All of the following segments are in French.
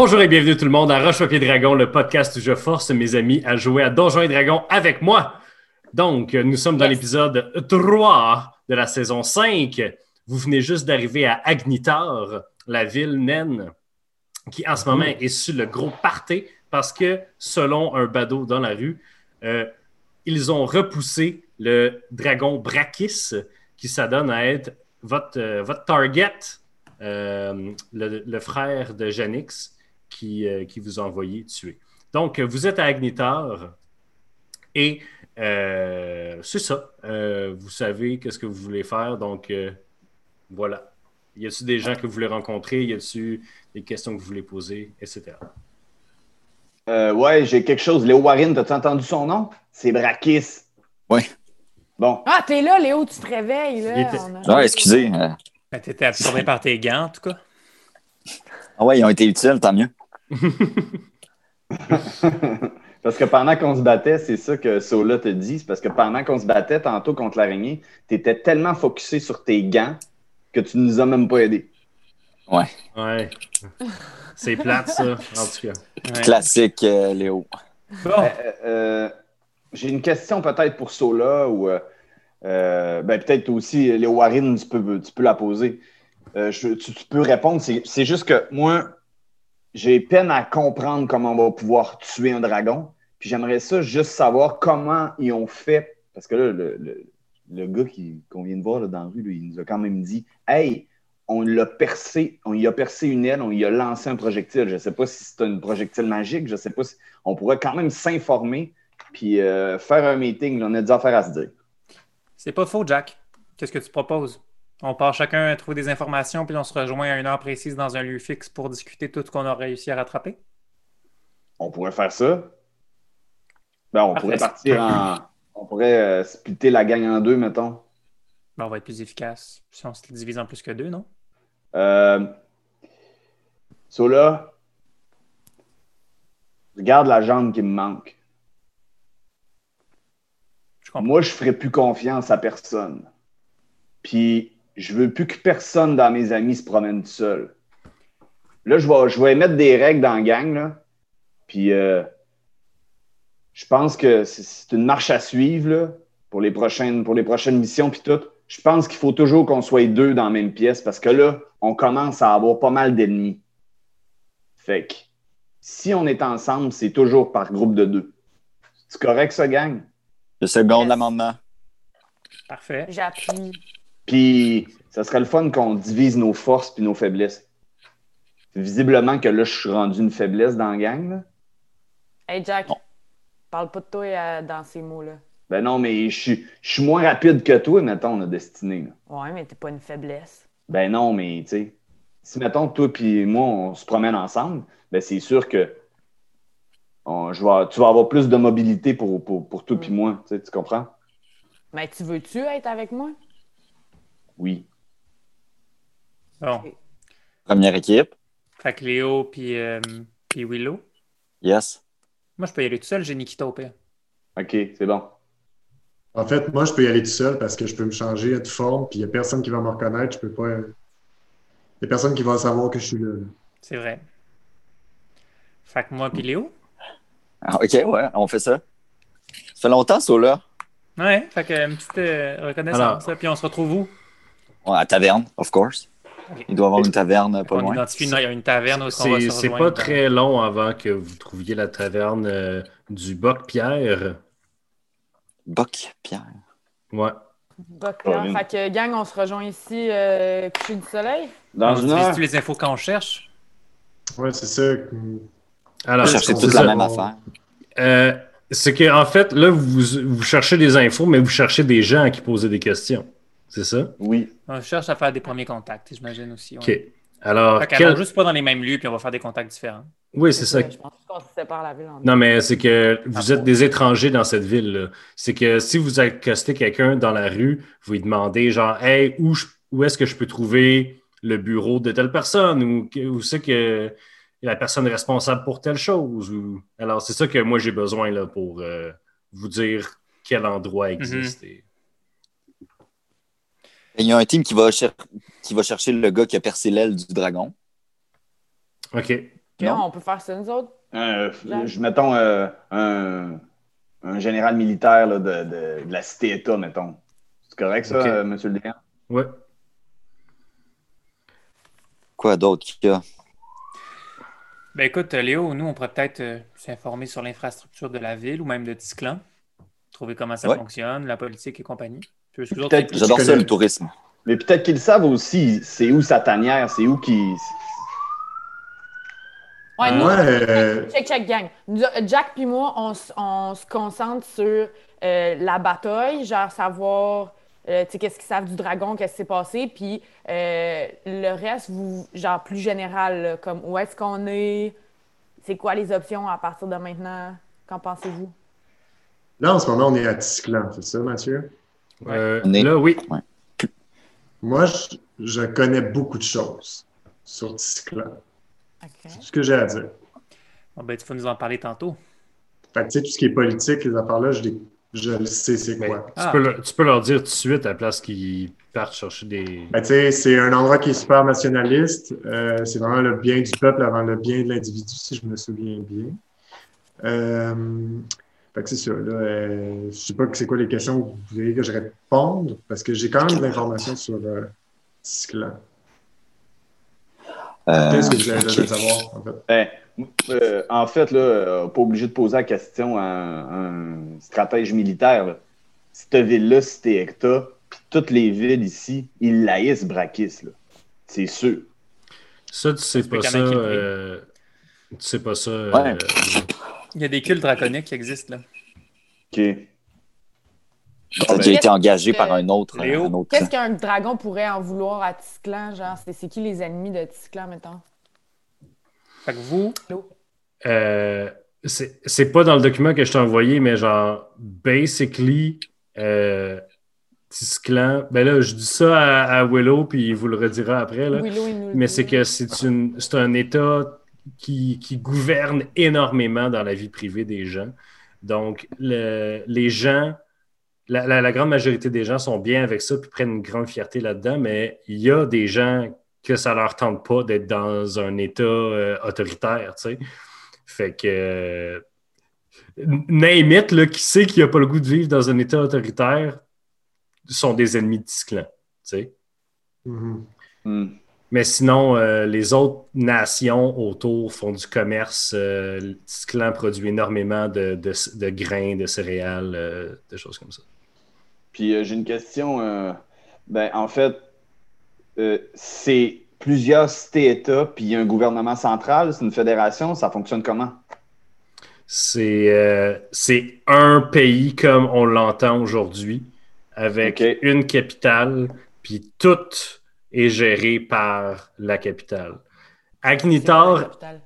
Bonjour et bienvenue tout le monde à Roche Papier Dragon, le podcast où je force mes amis à jouer à Donjons et Dragons avec moi. Donc, nous sommes dans l'épisode 3 de la saison 5. Vous venez juste d'arriver à Agnitar, la ville naine, qui en ce moment est sur le gros party parce que, selon un badaud dans la rue, euh, ils ont repoussé le dragon Brakis, qui s'adonne à être votre, euh, votre target, euh, le, le frère de Janix, qui, euh, qui vous a envoyé tuer. Donc, vous êtes à Agnitar et euh, c'est ça. Euh, vous savez qu'est-ce que vous voulez faire, donc euh, voilà. Y a-t-il des gens que vous voulez rencontrer? Y a-t-il des questions que vous voulez poser, etc. Euh, ouais, j'ai quelque chose. Léo Warren, t'as-tu entendu son nom? C'est Brakis. Oui. Bon. Ah, t'es là, Léo, tu te réveilles. Là. Il était- a- Ah, excusez. euh, Ben, T'étais absorbé par tes gants, en tout cas. Ah ouais, ils ont été utiles, tant mieux. parce que pendant qu'on se battait, c'est ça que Sola te dit, c'est parce que pendant qu'on se battait tantôt contre l'araignée, t'étais tellement focusé sur tes gants que tu nous as même pas aidés. Ouais. C'est plate, ça, en tout cas. Ouais. Classique, euh, Léo. Bon, Euh, euh, j'ai une question peut-être pour Sola ou ben, peut-être aussi Léo Warren, tu peux, tu peux la poser. Euh, je- tu, tu peux répondre. C'est juste que moi, j'ai peine à comprendre comment on va pouvoir tuer un dragon. Puis j'aimerais ça juste savoir comment ils ont fait. Parce que là, le, le- le gars qu'on vient de voir là, dans la rue, il nous a quand même dit Hey, on l'a percé, on y a percé une aile, on y a lancé un projectile. Je ne sais pas si c'est un projectile magique, je ne sais pas si. On pourrait quand même s'informer puis euh, faire un meeting. on a des affaires à se dire. c'est pas faux, Jack. Qu'est-ce que tu proposes? On part chacun à trouver des informations, puis on se rejoint à une heure précise dans un lieu fixe pour discuter tout ce qu'on a réussi à rattraper. On pourrait faire ça. Ben, on Parfait. pourrait partir en. On pourrait euh, splitter la gang en deux, mettons. Ben, on va être plus efficace si on se divise en plus que deux, non? Euh, Sola, regarde la jambe qui me manque. Je. Moi, je ferai plus confiance à personne. Puis, je veux plus que personne dans mes amis se promène tout seul. Là, je vais, je vais mettre des règles dans la gang, là. Puis, euh, je pense que c'est- une marche à suivre, là, pour les prochaines, pour les prochaines missions, puis tout. Je pense qu'il faut toujours qu'on soit deux dans la même pièce, parce que là, on commence à avoir pas mal d'ennemis. Fait que, si on est ensemble, c'est toujours par groupe de deux. C'est correct, ça, gang? Le second Yes. l'amendement. Parfait. J'appuie. Puis, ça serait le fun qu'on divise nos forces puis nos faiblesses. Visiblement que là, je suis rendu une faiblesse dans la gang. Là. Hey, Jack, parle pas de toi euh, dans ces mots-là. Ben non, mais je suis, je suis moins rapide que toi, mettons, la destinée. là. Ouais, mais t'es pas une faiblesse. Ben non, mais tu sais, si, mettons, toi puis moi, on se promène ensemble, ben c'est sûr que on- je vais, tu vas avoir plus de mobilité pour, pour, pour toi puis moi. Tu sais, tu comprends? Mais tu veux-tu être avec moi? Oui. Bon. Première équipe. Fait que Léo puis, euh, puis Willow. Yes. Moi, je peux y aller tout seul, j'ai Nikita au pire. OK, c'est bon. En fait, moi, je peux y aller tout seul parce que je peux me changer de forme, puis il n'y a personne qui va me reconnaître. Je peux pas. Il n'y a personne qui va savoir que je suis là. là. C'est vrai. Fait que moi puis Léo. Ah, OK, ouais, on fait ça. Ça fait longtemps, ça, là. Ouais, fait que une petite euh, reconnaissance. là. Puis on se retrouve où? Ouais, à la taverne, of course. Il doit y avoir une taverne pas on loin. identifie une, une taverne va C'est c'est pas très long avant que vous trouviez la taverne euh, du Boc-Pierre. Boc, Pierre. Ouais. Oh, une- Fait que, gang, on se rejoint ici, euh, coucher du soleil. Dans On une heure. utilise-tu les infos qu'on cherche? Ouais, c'est ça. Alors, On toute la ça. même affaire. euh, c'est que en fait, là, vous, vous cherchez des infos, mais vous cherchez des gens à qui poser des questions. C'est ça? Oui. On cherche à faire des premiers contacts, j'imagine aussi. ouais. OK. Alors, quel- juste pas dans les mêmes lieux, puis on va faire des contacts différents. oui, c'est ça. Je pense qu'on se sépare la ville en deux. Non, mais c'est que vous Ah êtes des étrangers dans cette ville-là. C'est que si vous accostez quelqu'un dans la rue, vous lui demandez genre, hey, où, je- où est-ce que je peux trouver le bureau de telle personne ou que- où c'est que la personne est responsable pour telle chose. Ou... Alors, c'est ça que moi j'ai besoin là, pour euh, vous dire quel endroit existe. et- Il y a un team qui va, cher- qui va chercher le gars qui a percé l'aile du dragon. OK. Non? on peut faire ça, nous autres? Euh, je, mettons euh, un, un général militaire là, de, de- de la cité-État, mettons. C'est correct, ça, euh, monsieur le décan? Ouais. Quoi d'autre qu'il y a? Ben écoute, Léo, nous, on pourrait peut-être euh, s'informer sur l'infrastructure de la ville ou même de Tisclan. Trouver comment ça Ouais. fonctionne, la politique et compagnie. J'adore ça, le tourisme. Mais peut-être qu'ils savent aussi, c'est où sa tanière, c'est où qui. Ouais, nous, Ouais, euh, check, check, gang. Nous, euh, Jack puis moi, on, se concentre sur euh, la bataille, genre savoir, euh, tu sais, qu'est-ce qu'ils savent du dragon, qu'est-ce qui s'est passé, puis euh, le reste, vous, genre plus général, là, comme où est-ce qu'on est, c'est quoi les options à partir de maintenant, qu'en pensez-vous? là, en ce moment, on est à Tisclan, c'est ça, Mathieu? Euh, est- Là, oui. Moi, je, je connais beaucoup de choses sur Tisclan. OK. C'est ce que j'ai à dire. Bon, ben, tu vas nous en parler tantôt. Fait que, tu sais, tout ce qui est politique, les affaires-là, je, les- je le sais c'est quoi. tu, Ah, peux tu peux leur dire tout de suite à la place qu'ils partent chercher des. Ben, tu sais, c'est un endroit qui est super nationaliste. Euh, c'est vraiment le bien du peuple avant le bien de l'individu, si je me souviens bien. Euh, fait que c'est ça. Là, euh, je sais pas que c'est quoi les questions que vous voulez que je réponde, parce que j'ai quand même de l'information sur euh, Tisclan. Euh, Qu'est-ce que vous avez ok. besoin de savoir, en fait? Ben, euh, en fait, là, pas obligé de poser la question à un, un stratège militaire. là. Cette ville-là, Cité Hecta, puis toutes les villes ici, ils laïssent Brakis, là. C'est sûr. Ça, tu sais pas ça. le euh, Tu sais pas ça. Ouais. Euh, Il y a des cultes draconiques qui existent, là. OK. T'as déjà été engagé que- par un autre. Autre Qu'est-ce qu'un dragon pourrait en vouloir à Tisclan, genre, c'est c'est qui les ennemis de Tisclan, mettons? Fait que vous, Euh, c'est pas dans le document que je t'ai envoyé, mais genre, basically, euh, Tisclan. Ben là, je dis ça à, à Willow, puis il vous le redira après. Là. Willow, il nous le Mais c'est que c'est un État qui, qui gouverne énormément dans la vie privée des gens. Donc, le- les gens, la, la- la grande majorité des gens sont bien avec ça puis prennent une grande fierté là-dedans, mais il y a des gens que ça leur tente pas d'être dans un État euh, autoritaire, tu sais. Fait que euh, name it, là, qui sait qu'il n'a pas le goût de vivre dans un État autoritaire sont des ennemis de Tisclan, tu sais. Mhm. Hmm. Mais sinon, euh, les autres nations autour font du commerce. Euh, le Tisclan produit énormément de, de- de grains, de céréales, euh, de choses comme ça. Puis euh, j'ai une question. euh, ben, en fait, c'est plusieurs cités-États, puis un gouvernement central, c'est une fédération, ça fonctionne comment? C'est c'est un pays comme on l'entend aujourd'hui, avec une capitale, puis tout est géré par la capitale. La Agnitar capitale?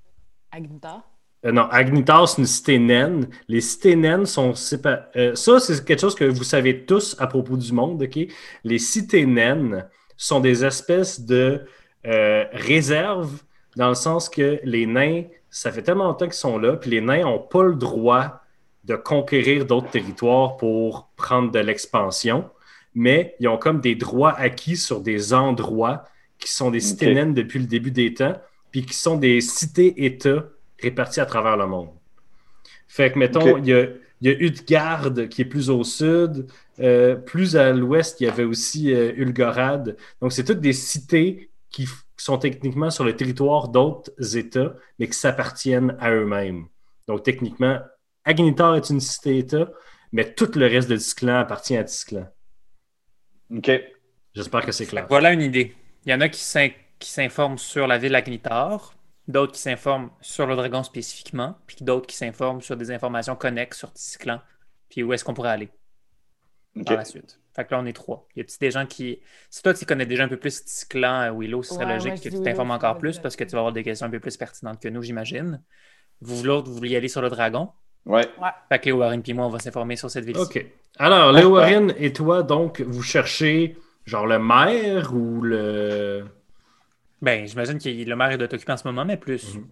Agnitar? Euh, non, Agnitar, c'est une cité naine. Les cités naines sont séparées. ça, c'est quelque chose que vous savez tous à propos du monde, OK? Les cités naines sont des espèces de euh, réserves dans le sens que les nains, ça fait tellement longtemps qu'ils sont là, puis les nains n'ont pas le droit de conquérir d'autres territoires pour prendre de l'expansion, mais ils ont comme des droits acquis sur des endroits qui sont des cités naines depuis le début des temps, puis qui sont des cités-États répartis à travers le monde. Fait que, mettons, il y a, il y a Utgard qui est plus au sud. Euh, plus à l'ouest, il y avait aussi euh, Ulgorad. Donc, c'est toutes des cités qui sont techniquement sur le territoire d'autres États, mais qui s'appartiennent à eux-mêmes. Donc, techniquement, Agnitar est une cité-État, mais tout le reste de Tisclan appartient à Tisclan. OK. J'espère que c'est clair. voilà une idée. Il y en a qui s'in- qui s'informent sur la ville Agnitar, d'autres qui s'informent sur le dragon spécifiquement, puis d'autres qui s'informent sur des informations connexes sur Tisclan, puis où est-ce qu'on pourrait aller par la suite. Fait que là, on est trois. Il y a des gens qui. Si toi, tu connais déjà un peu plus Tisclan, euh, Willow, ce serait Ouais, logique ouais, que tu t'informes encore plus parce que tu vas avoir des questions un peu plus pertinentes que nous, j'imagine. Vous, l'autre, vous vouliez aller sur le dragon. Ouais. Fait que Léo Warren puis moi, on va s'informer sur cette ville OK. Alors, Léo Ouais. Warren et toi, donc, vous cherchez genre le maire ou le. Ben, j'imagine que le maire doit t'occuper en ce moment, mais plus Mhm.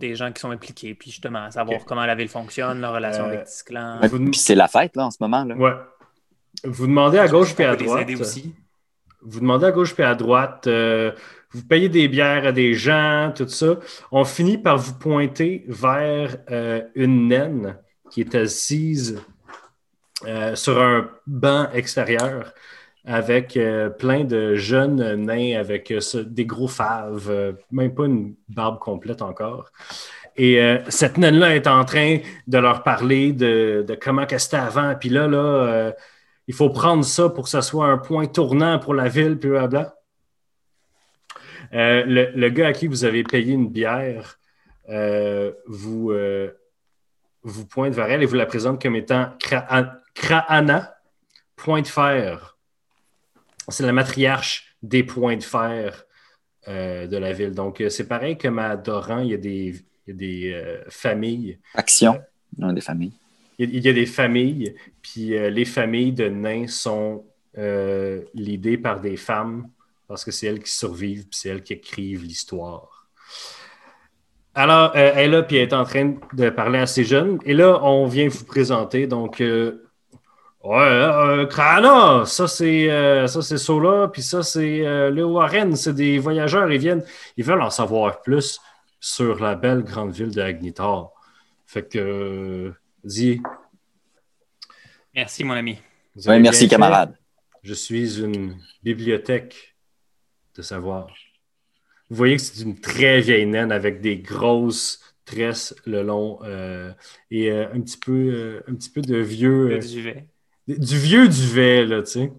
des gens qui sont impliqués, puis justement, à savoir comment la ville fonctionne, leur relation Euh, avec Tisclan. Ouais, Vous- Puis c'est la fête, là, en ce moment. Là. Ouais. Vous demandez à gauche puis à droite. aider aussi. vous demandez à gauche puis à droite, euh, vous payez des bières à des gens, tout ça. On finit par vous pointer vers euh, une naine qui est assise euh, sur un banc extérieur avec euh, plein de jeunes nains avec des gros faves, même pas une barbe complète encore. Et cette naine-là est en train de leur parler de, comment c'était avant. Puis là, il faut prendre ça pour que ça soit un point tournant pour la ville, puis blablabla. Euh, le, le gars à qui vous avez payé une bière euh, vous, euh, vous pointe vers elle et vous la présente comme étant Kra- Kraana, point de fer. C'est la matriarche des points de fer de la ville. Donc, c'est pareil comme à Doran, il y a des, il y a des familles. Action, dans des familles. Il y a- il y a des familles, puis les familles de nains sont l'idée par des femmes parce que c'est elles qui survivent, puis c'est elles qui écrivent l'histoire. Alors, euh, elle est là, puis elle est en train de parler à ces jeunes. Et là, on vient vous présenter. Donc, euh, ouais, euh, Krana, ça c'est euh, ça c'est Sola, puis ça c'est euh, le Warren. C'est des voyageurs. Ils viennent, ils veulent en savoir plus sur la belle grande ville de Agnitar. Fait que, euh, dis. Merci, mon ami. merci, fait. camarade. Je suis une bibliothèque de savoir. Vous voyez que c'est une très vieille naine avec des grosses tresses le long euh, et euh, un, petit peu, euh, un petit peu de vieux. duvet. du vieux duvet, là, tu sais.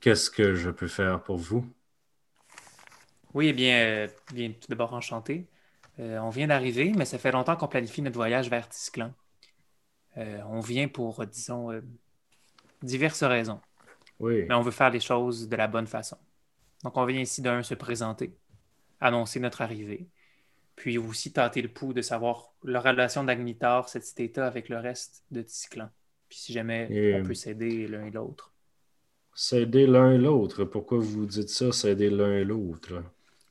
Qu'est-ce que je peux faire pour vous? Oui, eh bien, bien tout d'abord enchanté. On vient d'arriver, mais ça fait longtemps qu'on planifie notre voyage vers Tisclan. On vient pour, disons, diverses raisons, Oui. mais on veut faire les choses de la bonne façon. Donc, on vient ici d'un se présenter, annoncer notre arrivée, puis aussi tenter le pouls de savoir la relation d'Agnitar, cet état avec le reste de Tisclan. Puis si jamais Et- on peut s'aider l'un et l'autre. S'aider l'un et l'autre. Pourquoi vous dites ça, s'aider l'un et l'autre?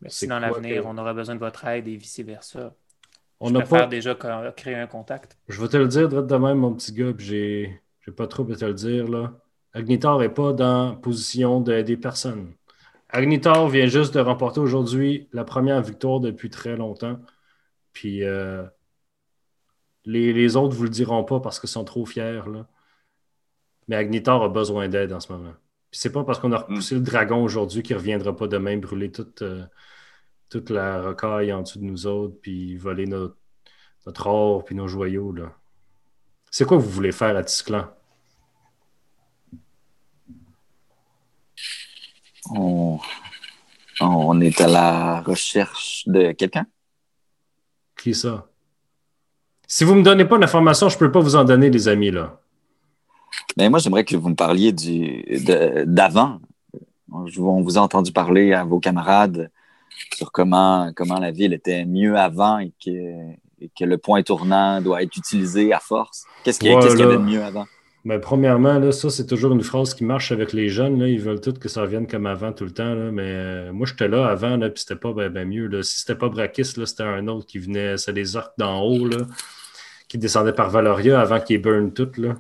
Si dans l'avenir, que- on aura besoin de votre aide et vice-versa, On je préfère pas. déjà créer un contact. Je vais te le dire de même, mon petit gars, puis j'ai pas trop à te le dire. Là. Agnitar n'est pas dans position d'aider personne. Agnitar vient juste de remporter aujourd'hui la première victoire depuis très longtemps. Puis euh, les, les autres ne vous le diront pas parce qu'ils sont trop fiers. Là. Mais Agnitar a besoin d'aide en ce moment. Puis c'est pas parce qu'on a repoussé le dragon aujourd'hui qu'il ne reviendra pas demain brûler toute, euh, toute la rocaille en dessous de nous autres, puis voler notre notre or puis nos joyaux. Là. C'est quoi vous voulez faire à Tisclan? On... on est à la recherche de quelqu'un? Qui ça? Si vous ne me donnez pas d'informations, je ne peux pas vous en donner, les amis. là. Mais moi, j'aimerais que vous me parliez du, de- d'avant. On vous a entendu parler à vos camarades sur comment, comment la ville était mieux avant et que, et que le point tournant doit être utilisé à force. Qu'est-ce qu'il y, avait de mieux avant? Ben, premièrement, là, ça, c'est toujours une phrase qui marche avec les jeunes. Là. Ils veulent tout que ça revienne comme avant tout le temps. Là. Mais euh, moi, j'étais là avant, là, puis c'était pas ben, ben mieux. Là. Si c'était pas Brakis, c'était un autre qui venait. C'est des orques d'en haut, là, qui descendaient par Valoria avant qu'ils burn tout. Là.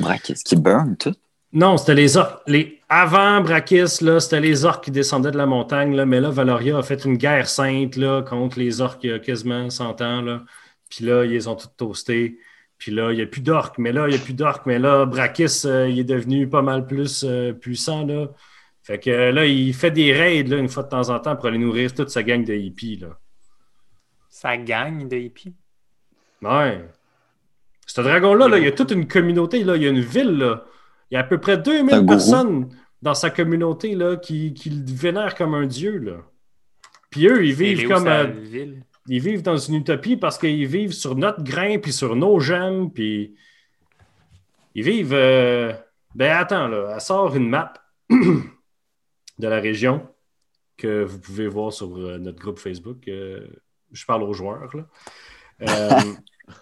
Ouais, qu'est-ce qui burn tout? Non, c'était les orques. Les... Avant Brakis, c'était les orques qui descendaient de la montagne, là, mais là, Valoria a fait une guerre sainte là, contre les orques il y a quasiment 100 ans. Là. Puis là, ils les ont tous toastés. Puis là, il n'y a plus d'orques, mais là, il n'y a plus d'orques, mais là, Brakis, euh, il est devenu pas mal plus euh, puissant. Là. Fait que euh, là, il fait des raids là, une fois de temps en temps pour aller nourrir toute sa gang de hippies. Là. Ça gagne de hippies? Ouais. Ce dragon-là, là, il y a toute une communauté, là, il y a une ville. Là. Il y a à peu près Un 2000 gourou. personnes dans sa communauté là, qui, qui le vénèrent comme un dieu. Là. Puis eux, ils vivent comme. euh, ville? Ils vivent dans une utopie parce qu'ils vivent sur notre grain, puis sur nos gemmes, puis ils vivent. euh, Ben attends, là, elle sort une map de la région que vous pouvez voir sur euh, notre groupe Facebook. euh, je parle aux joueurs. Là.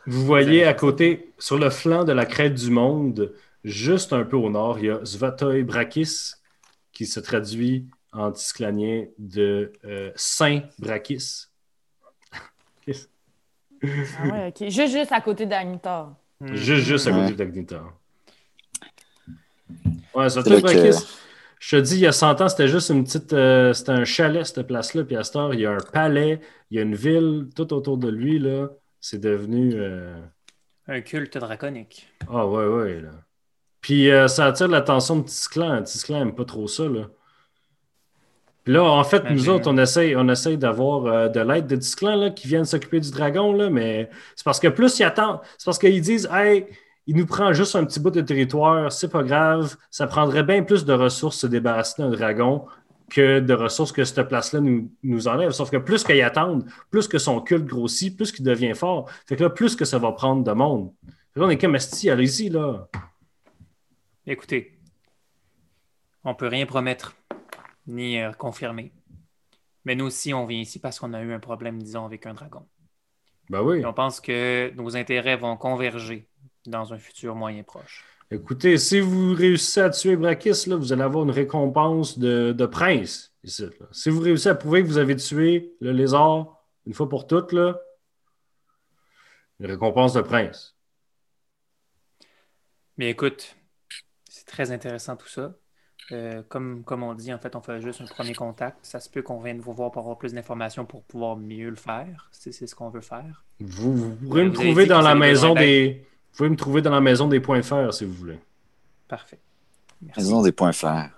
Vous voyez à côté, sur le flanc de la crête du monde, juste un peu au nord, il y a Svatoy Brakis, qui se traduit en tisclanien de Saint Brakis. Ah ouais, ok. Juste, juste à côté d'Agnitar. Juste, juste à Ouais. côté. Ouais, ça C'est fait là que- Brakis. Je te dis, il y a 100 ans, c'était juste une petite. euh, c'était un chalet, cette place-là. Puis à cette heure, il y a un palais, il y a une ville tout autour de lui. là. C'est devenu. euh, Un culte draconique. Ah, ouais, ouais. Là. Puis euh, ça attire l'attention de Tisclan. Tisclan n'aime pas trop ça. Là. Puis là, en fait, nous Imagine. autres, on essaye, on essaye d'avoir euh, de l'aide de Tisclan là, qui viennent s'occuper du dragon. Là, mais c'est parce que plus ils attendent, c'est parce qu'ils disent Hey, il nous prend juste un petit bout de territoire, c'est pas grave. Ça prendrait bien plus de ressources se débarrasser d'un dragon que de ressources que cette place-là nous, nous enlève. Sauf que plus qu'ils attendent, plus que son culte grossit, plus qu'il devient fort. Fait que là, plus que ça va prendre de monde. Fait là, on est comme esti, allez-y, là. Écoutez, on peut rien promettre ni euh, confirmer. Mais nous aussi, on vient ici parce qu'on a eu un problème, disons, avec un dragon. Ben oui. Et on pense que nos intérêts vont converger dans un futur moyen proche. Écoutez, si vous réussissez à tuer Brakis, là, vous allez avoir une récompense de, de prince. ici, là. Si vous réussissez à prouver que vous avez tué le lézard une fois pour toutes, là, une récompense de prince. Mais écoute, c'est très intéressant tout ça. Euh, comme, comme on dit, en fait, on fait juste un premier contact. Ça se peut qu'on vienne vous voir pour avoir plus d'informations pour pouvoir mieux le faire. C'est c'est ce qu'on veut faire. Vous, vous pourrez Vous me trouver dans la maison des. Vous pouvez me trouver dans la maison des points de fer si vous voulez. Parfait. Merci. Maison des points fer.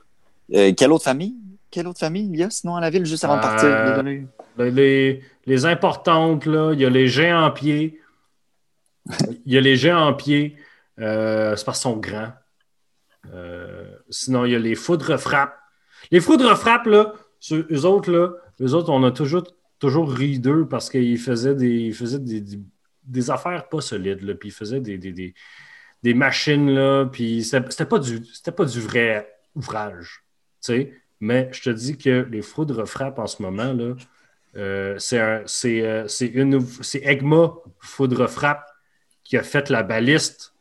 Euh, quelle autre famille? Quelle autre famille? Il y a sinon à la ville juste avant de partir? Euh, Désolé. Les, les- les importantes, là, il y a les géants en pied. Il y a les géants en pied. Euh, c'est parce qu'ils sont grands. Euh, sinon, il y a les foudres frappes. Les foudres frappes, là, eux autres, là, eux autres, on a toujours, toujours ri d'eux parce qu'ils faisaient des, ils faisaient des, des- affaires pas solides, là, puis ils faisaient des, des, des- machines, là, puis c'était pas, du- pas du vrai ouvrage. Mais je te dis que les foudres frappes en ce moment, euh, c'est un- euh, c'est Egma Foudre Frappe qui a fait la baliste.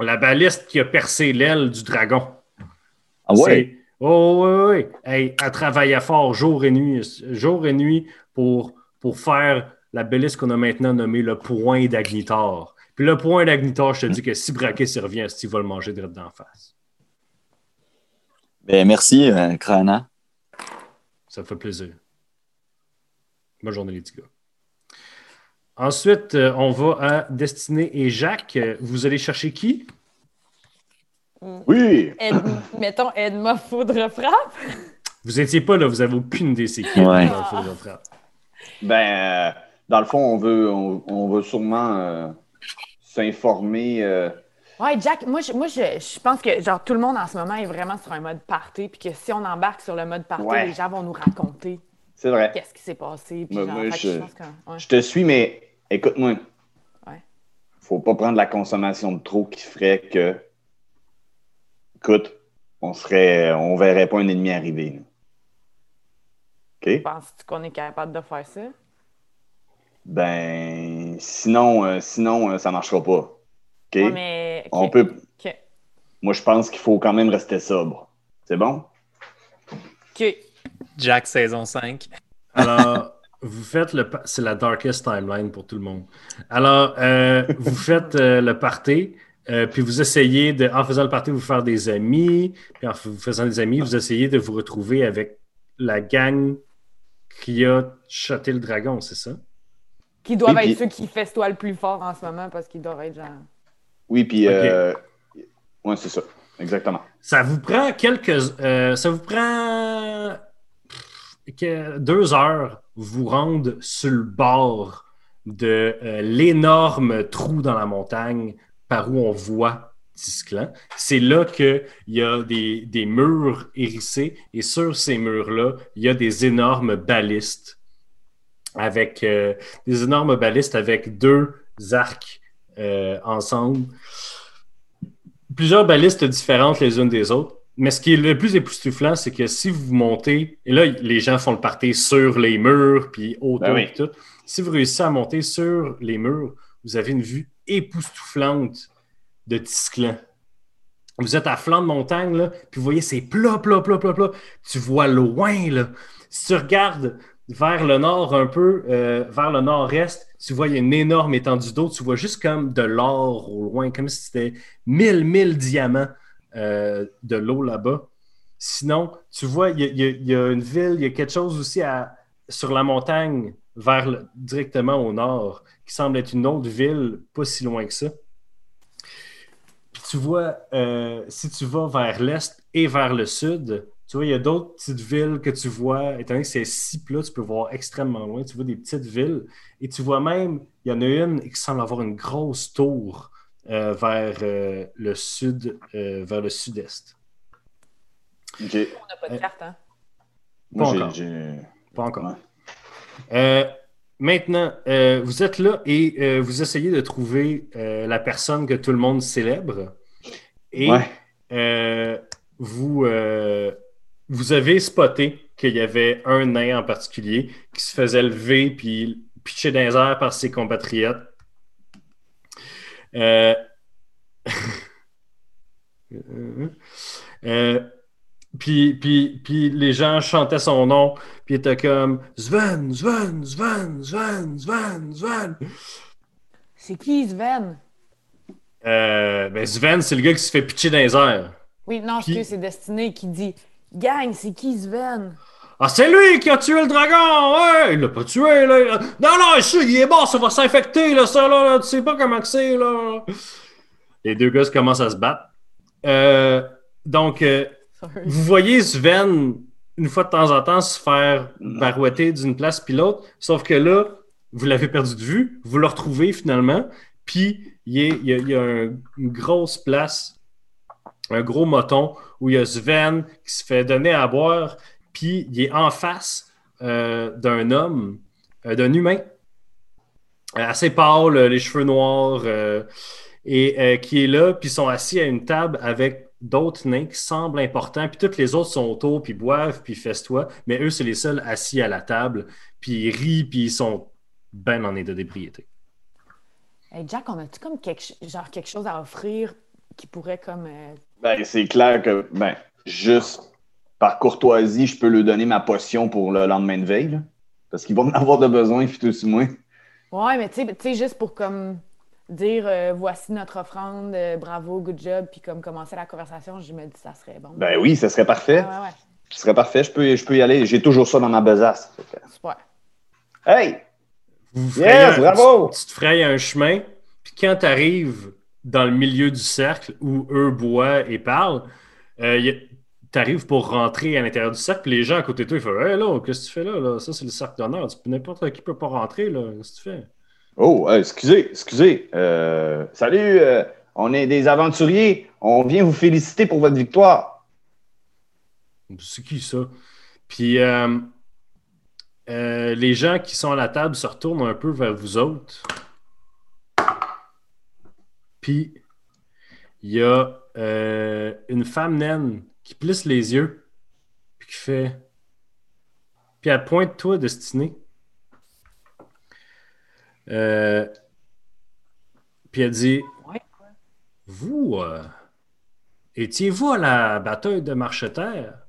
La baliste qui a percé l'aile du dragon. Ah ouais? Oh, oui, oui. Hey, elle travaillait fort jour et nuit, jour et nuit pour, pour faire la baliste qu'on a maintenant nommée le point d'Agnitar. Puis le point d'Agnitar, je te dis que si Braquet s'y revient, Steve va le manger direct d'en face. Ben, merci, euh, Krana. Ça me fait plaisir. Bonne journée, les petits gars. Ensuite, euh, on va à Destinée et Jacques. Vous allez chercher qui? Oui! Ed- mettons Edma Foudre Frappe. Vous étiez pas là, vous avez aucune des c'est qui. Ouais. le Foudre Frappe. Ben, euh, dans le fond, on veut, on, on veut sûrement euh, s'informer. euh, Ouais, Jack, moi, je, moi je, je pense que genre tout le monde en ce moment est vraiment sur un mode party, puis que si on embarque sur le mode party, Ouais. les gens vont nous raconter c'est vrai. qu'est-ce qui s'est passé. Puis Moi, genre, moi, fait que je- je pense que- ouais. Je te suis, mais écoute-moi. Ouais. Faut pas prendre la consommation de trop qui ferait que. Écoute, on serait. On verrait pas un ennemi arriver. OK? Penses-tu qu'on est capable de faire ça? Ben, sinon, euh, sinon euh, ça marchera pas. OK? Ouais, mais. On peut. ok, Moi, je pense qu'il faut quand même rester sobre. C'est bon? ok. Jack saison 5. Alors, vous faites le. C'est la darkest timeline pour tout le monde. Alors, euh, vous faites euh, le party, euh, puis vous essayez de. En faisant le party, vous faire des amis, puis en vous faisant des amis, vous essayez de vous retrouver avec la gang qui a shoté le dragon, c'est ça? Qui doivent Oui, être puis- ceux qui festoient le plus fort en ce moment parce qu'ils doivent être genre. Oui, puis. Euh... Ouais, c'est ça. Exactement. Ça vous prend quelques. euh, ça vous prend que- deux heures vous rendre sur le bord de euh, l'énorme trou dans la montagne par où on voit Tisclan. C'est là qu'il y a des, des murs hérissés et sur ces murs-là, il y a des énormes balistes avec euh, des énormes balistes avec deux arcs euh, ensemble plusieurs balistes différentes les unes des autres. Mais ce qui est le plus époustouflant, c'est que si vous montez, et là, les gens font le party sur les murs, puis autour, Ben oui. puis tout. Si vous réussissez à monter sur les murs, vous avez une vue époustouflante de Tisclan. Vous êtes à flanc de montagne, là, puis vous voyez, c'est plat, plat, plat, plat, plat. Tu vois loin, là. Si tu regardes vers le nord un peu, euh, vers le nord-est, tu vois, il y a une énorme étendue d'eau. Tu vois juste comme de l'or au loin, comme si c'était mille, mille diamants euh, de l'eau là-bas. Sinon, tu vois, il y, a- une ville, il y a quelque chose aussi sur la montagne, vers directement au nord, qui semble être une autre ville, pas si loin que ça. Tu vois, euh, si tu vas vers l'est et vers le sud, tu vois, il y a d'autres petites villes que tu vois, étant donné que c'est si plat, tu peux voir extrêmement loin. Tu vois des petites villes et tu vois même, il y en a une qui semble avoir une grosse tour euh, vers euh, le sud, euh, vers le sud-est. On n'a pas de carte, hein? Moi, Pas j'ai- encore. Pas encore. Ouais. Euh, maintenant, euh, vous êtes là et euh, vous essayez de trouver euh, la personne que tout le monde célèbre. Et Ouais. euh, vous, euh, vous avez spoté qu'il y avait un nain en particulier qui se faisait lever puis pitcher dans les airs par ses compatriotes. Euh, euh, puis, puis, puis les gens chantaient son nom, puis étaient comme Sven, Sven, Sven, Sven, Sven, Sven. C'est qui, Sven? Euh, ben Sven, c'est le gars qui se fait pitcher dans les airs. Oui, non, Qui? excuse, c'est Destiné qui dit Gang, c'est qui, Sven? Ah, c'est lui qui a tué le dragon! Ouais! Il l'a pas tué, là! Non, non, il est mort, ça va s'infecter, là, ça, là, là, tu sais pas comment c'est, là! Les deux gars commencent à se battre. Euh, donc, euh, vous voyez Sven, une fois de temps en temps, se faire barouetter d'une place puis l'autre, sauf que là, vous l'avez perdu de vue, vous le retrouvez finalement, puis il y a, y un- une grosse place, un gros moton, où il y a Sven qui se fait donner à boire, puis il est en face euh, d'un homme, euh, d'un humain, euh, assez pâle, les cheveux noirs, euh, et euh, qui est là, puis ils sont assis à une table avec d'autres nains qui semblent importants, puis tous les autres sont autour, puis boivent, puis festoient, mais eux, c'est les seuls assis à la table, puis ils rient, puis ils sont ben en état d'ébriété. Hey, Jack, on a-tu comme quelque, genre quelque chose à offrir qui pourrait comme. euh, Ben, c'est clair que, ben, juste par courtoisie, je peux lui donner ma potion pour le lendemain de veille, là. Parce qu'il va en avoir de besoin, puis tout moins. Ouais, mais tu sais- juste pour comme dire euh, voici notre offrande, euh, bravo, good job, puis comme commencer la conversation, je me dis ça serait bon. Ben oui, ça serait parfait. Ouais, ouais, ouais. Ce serait parfait. Je peux, je peux y aller. J'ai toujours ça dans ma besace. Super. Hey! Vous Yes, un- bravo! Tu, tu te frayes un chemin, puis quand tu arrives dans le milieu du cercle où eux boivent et parlent, tu arrives pour rentrer à l'intérieur du cercle, puis les gens à côté de toi, ils font Hey là, qu'est-ce que tu fais là, là? Ça, c'est le cercle d'honneur. Tu N'importe qui peut pas rentrer, là. Qu'est-ce que tu fais? Oh, euh, excusez, excusez. Euh, salut, euh, on est des aventuriers. On vient vous féliciter pour votre victoire. C'est qui ça? Puis les gens qui sont à la table se retournent un peu vers vous autres. Puis il y a une femme naine qui plisse les yeux, puis qui fait. Puis elle pointe toi, Destinée. Euh, puis elle dit Ouais. Vous, euh, étiez-vous à la bataille de Marcheterre?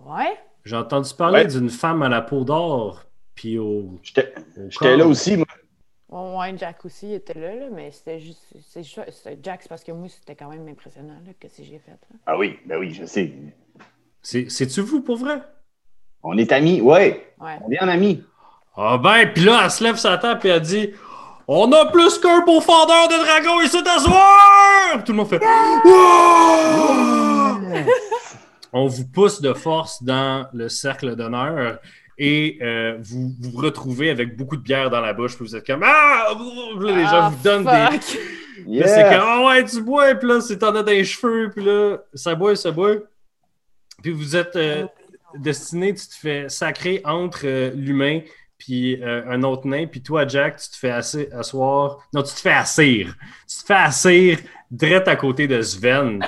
Ouais? J'ai entendu parler Ouais. d'une femme à la peau d'or, puis au. J'étais là aussi, moi. Ouais, ouais, Jack aussi était là, là mais c'était juste. C'est Jack, c'est parce que moi, c'était quand même impressionnant là, que si j'ai fait. là. Ah oui, ben oui, je sais. C'est- C'est-tu vous pour vrai? On est amis, ouais. Ouais. On est en amis. Ah ben, puis là, elle se lève sa table, puis elle dit On a plus qu'un beau fendeur de dragon ici t'asseoir! Tout le monde fait Wouah! On vous pousse de force dans le cercle d'honneur et euh, vous vous retrouvez avec beaucoup de bière dans la bouche, puis vous êtes comme Ah! Là, les gens Ah, vous donnent des. c'est comme, ah ouais, tu bois, puis là, c'est t'en as dans les cheveux, puis là, ça boit, ça boit. Puis vous êtes euh, destiné, tu te fais sacrer entre euh, l'humain puis euh, un autre nain, puis toi, Jack, tu te fais assi- asseoir. Non, tu te fais assir. Tu te fais assir direct à côté de Sven.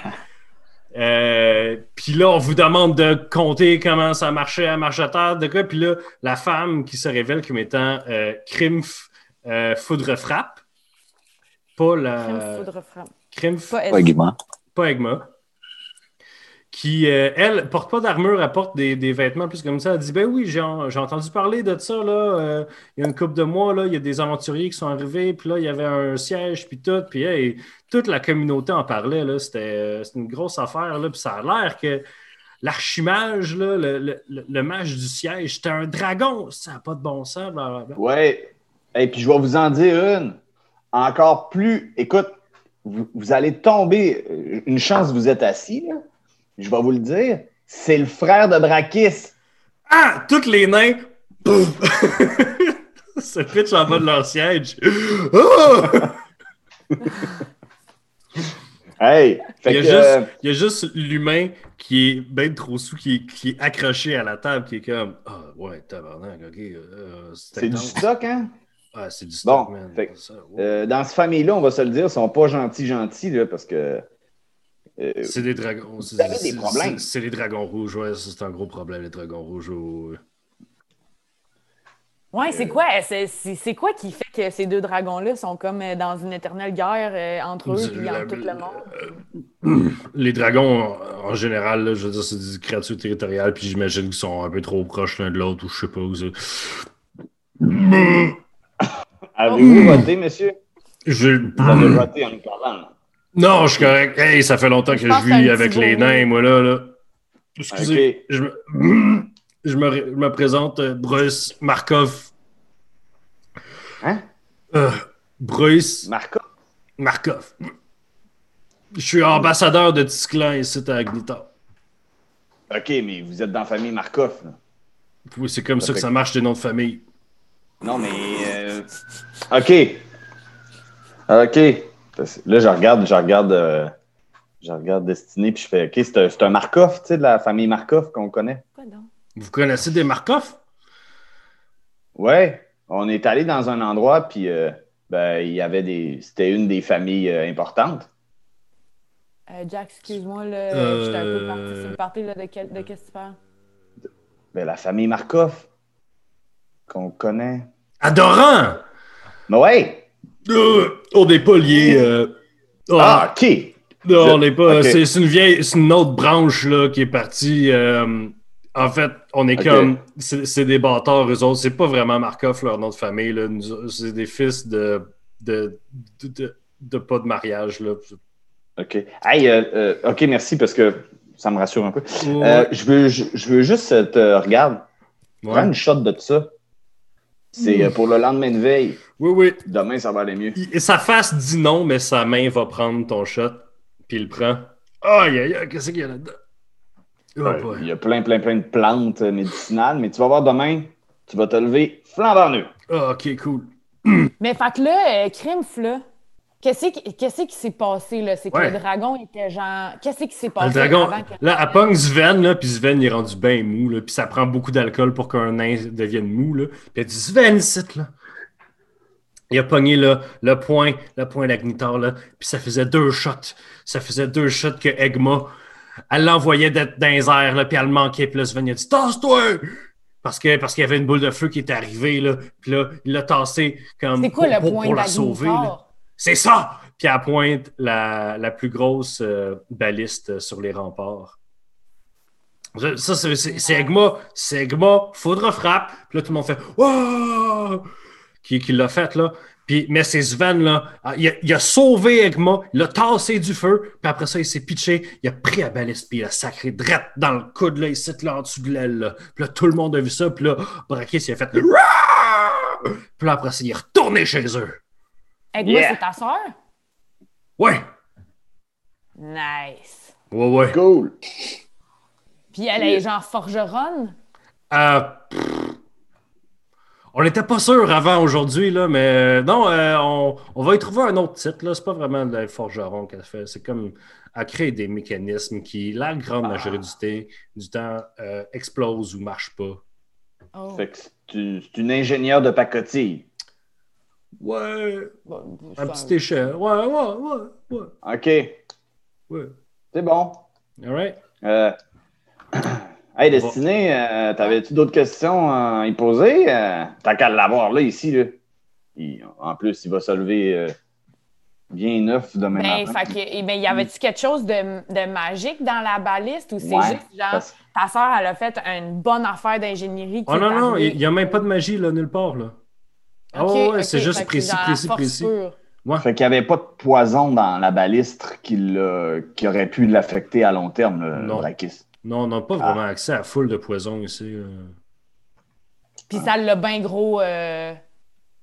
Euh, puis là, on vous demande de compter comment ça marchait à Marcheterre, de quoi. Puis là, la femme qui se révèle comme étant euh, Krimf euh, Foudre Frappe, pas la. Crème foudre frappe. Krimf Pas aiguement. pas Egma, qui, euh, elle, porte pas d'armure, elle porte des, des vêtements plus comme ça. Elle dit Ben oui, j'ai en- j'ai entendu parler de ça, là. euh, il y a une couple de mois, là, il y a des aventuriers qui sont arrivés, puis là, il y avait un siège, puis tout, puis toute la communauté en parlait, là. C'était euh, c'était une grosse affaire, là, puis ça a l'air que l'archimage, là, le, le, le- mage du siège, c'était un dragon, ça n'a pas de bon sens, blablabla. Ouais. Et puis je vais vous en dire une. Encore plus. Écoute, vous, vous allez tomber. Une chance, vous êtes assis, là. Je vais vous le dire. C'est le frère de Brakis. Ah! Tous les nains, se pitchent en bas de leur siège. Ah! Hey! Fait Il y, a que, juste, euh, il y a juste l'humain qui est ben trop sous, qui est, qui est accroché à la table, qui est comme Ah ouais, tabarnak, ok. euh, c'est du stock, hein? Ah, c'est du stock, Bon, man. fait. Euh, dans cette famille-là, on va se le dire, ils sont pas gentils, gentils, là, parce que. Euh, c'est des dragons. C'est vous avez des c'est- problèmes. c'est- c'est les dragons rouges, ouais. ça, C'est un gros problème, les dragons rouges. ouais. Ouais, c'est quoi, c'est quoi qui fait que ces deux dragons-là sont comme euh, dans une éternelle guerre euh, entre eux et entre tout le monde? Les dragons, en général, là, je veux dire, c'est des créatures territoriales, puis j'imagine qu'ils sont un peu trop proches l'un de l'autre, ou je sais pas. Avez-vous voté, monsieur? Je... Vous avez voté en parlant. Non, je suis correct. Hey, ça fait longtemps que Je vis avec les nains, moi, là. là. Excusez, Ok. je, me... je, me... je me présente euh, Bruce Markov. Hein? Euh, Bruce Marco? Markov. Je suis ambassadeur de Tisclan ici à Agnitar. OK, mais vous êtes dans la famille Markov. là. Oui, c'est comme ça que ça marche, des noms de famille. Non, mais. euh, OK. OK. Là, je regarde, je regarde, euh, je regarde Destiné, puis je fais OK, c'est un, c'est un Markov, tu sais, de la famille Markov qu'on connaît. Quoi donc? Vous connaissez des Markov? Ouais. On est allé dans un endroit, puis euh, ben, il y avait des. C'était une des familles euh, importantes. Euh, Jack, excuse-moi, là, Euh, j'étais un peu parti sur le party là, de, quel- de qu'est-ce que tu parles? Ben, la famille Markov, qu'on connaît. Adorant! Mais ouais! Euh, on n'est pas liés. euh. Ah, OK! Non, Je- on n'est pas. C'est une vieille, c'est une autre branche là, qui est partie. euh, en fait, on est comme. C'est des bâtards, eux autres. C'est pas vraiment Markov, leur nom de famille. C'est des fils de de, de, de- de pas de mariage. Là. OK. Hey, euh, euh, OK, merci, parce que ça me rassure un peu. Ouais. je, veux, je, je veux juste te regarde. Prends une shot de ça. C'est pour le lendemain de veille. Oui, oui. Demain, ça va aller mieux. Il- sa face dit non, mais sa main va prendre ton shot. Puis il le prend. Aïe, aïe, aïe, qu'est-ce qu'il y a là-dedans? Oh, Ouais. Il y a plein, plein, plein de plantes euh, médicinales, mais tu vas voir demain, tu vas te lever flambant neuf. Ah, ok, cool. Mais fait que là, euh, là, qu'est-ce qui qu'est-ce qui s'est passé, là? C'est que Ouais. le dragon était genre... Qu'est-ce qui s'est Le passé dragon, avant que... là, elle pogne Sven, là, puis Sven, il est rendu bien mou, là, puis ça prend beaucoup d'alcool pour qu'un nain devienne mou, là. Puis elle dit Sven, ici, là. Il a pogné là, le point, le point d'Agnitar, là, puis ça faisait deux shots. Ça faisait deux shots que Egma, elle l'envoyait d'être dans les airs, là, puis elle le manquait, puis là, Sven, il a dit Tasse-toi! Parce que parce qu'il y avait une boule de feu qui était arrivée, là, puis là, il l'a tassé comme C'est quoi pour, le pour- point pour la sauver? C'est ça! Puis elle pointe la, la plus grosse euh, baliste sur les remparts. Ça, c'est- Egma. C'est Egma. Foudre frappe. Puis là, tout le monde fait Wow! Qui, qui l'a fait, là. Puis, mais c'est Sven, là. ah, Il a, il a sauvé Egma. Il l'a tassé du feu. Puis après ça, il s'est pitché. Il a pris la baliste. Puis il a sacré drette dans le coude, là. Ici, là, en dessous de l'aile, là. Puis là, tout le monde a vu ça. Puis là, Brakis, il a fait! Puis là, après ça, il est retourné chez eux. Egma, Yeah. c'est ta sœur? Ouais! Nice. Ouais, ouais. Cool. Puis elle est genre forgeronne? Euh, pff, on n'était pas sûr avant aujourd'hui, là, mais euh, non, euh, on, on va y trouver un autre titre. là. C'est pas vraiment le forgeron qu'elle fait. C'est comme à créer des mécanismes qui, la grande majorité du temps, euh, explosent ou marchent pas. Oh. Fait que c'est une, ingénieure de pacotille. Ouais, Bon, c'est petite échelle. Ouais, ouais, ouais, ouais, OK. ouais. C'est bon. All right. Euh, Hey, Destiné, euh, t'avais-tu d'autres questions à y poser? Euh, T'as qu'à l'avoir là, ici. Là. Il- en plus, il va se lever. euh, bien neuf demain Ben, matin. fait que, eh ben, y avait-tu quelque chose de, de magique dans la baliste ou c'est Ouais, juste genre parce- ta soeur, elle a fait une bonne affaire d'ingénierie Oh non, non, il n'y a même pas de magie là, nulle part. Là. Ah Ok, ouais, c'est juste précis, précis, précis. pure. Ouais. Fait qu'il n'y avait pas de poison dans la balistre qui, aurait pu l'affecter à long terme, le Non. Non, on n'a pas Ah. vraiment accès à full de poison ici. Puis ça l'a bien gros. euh,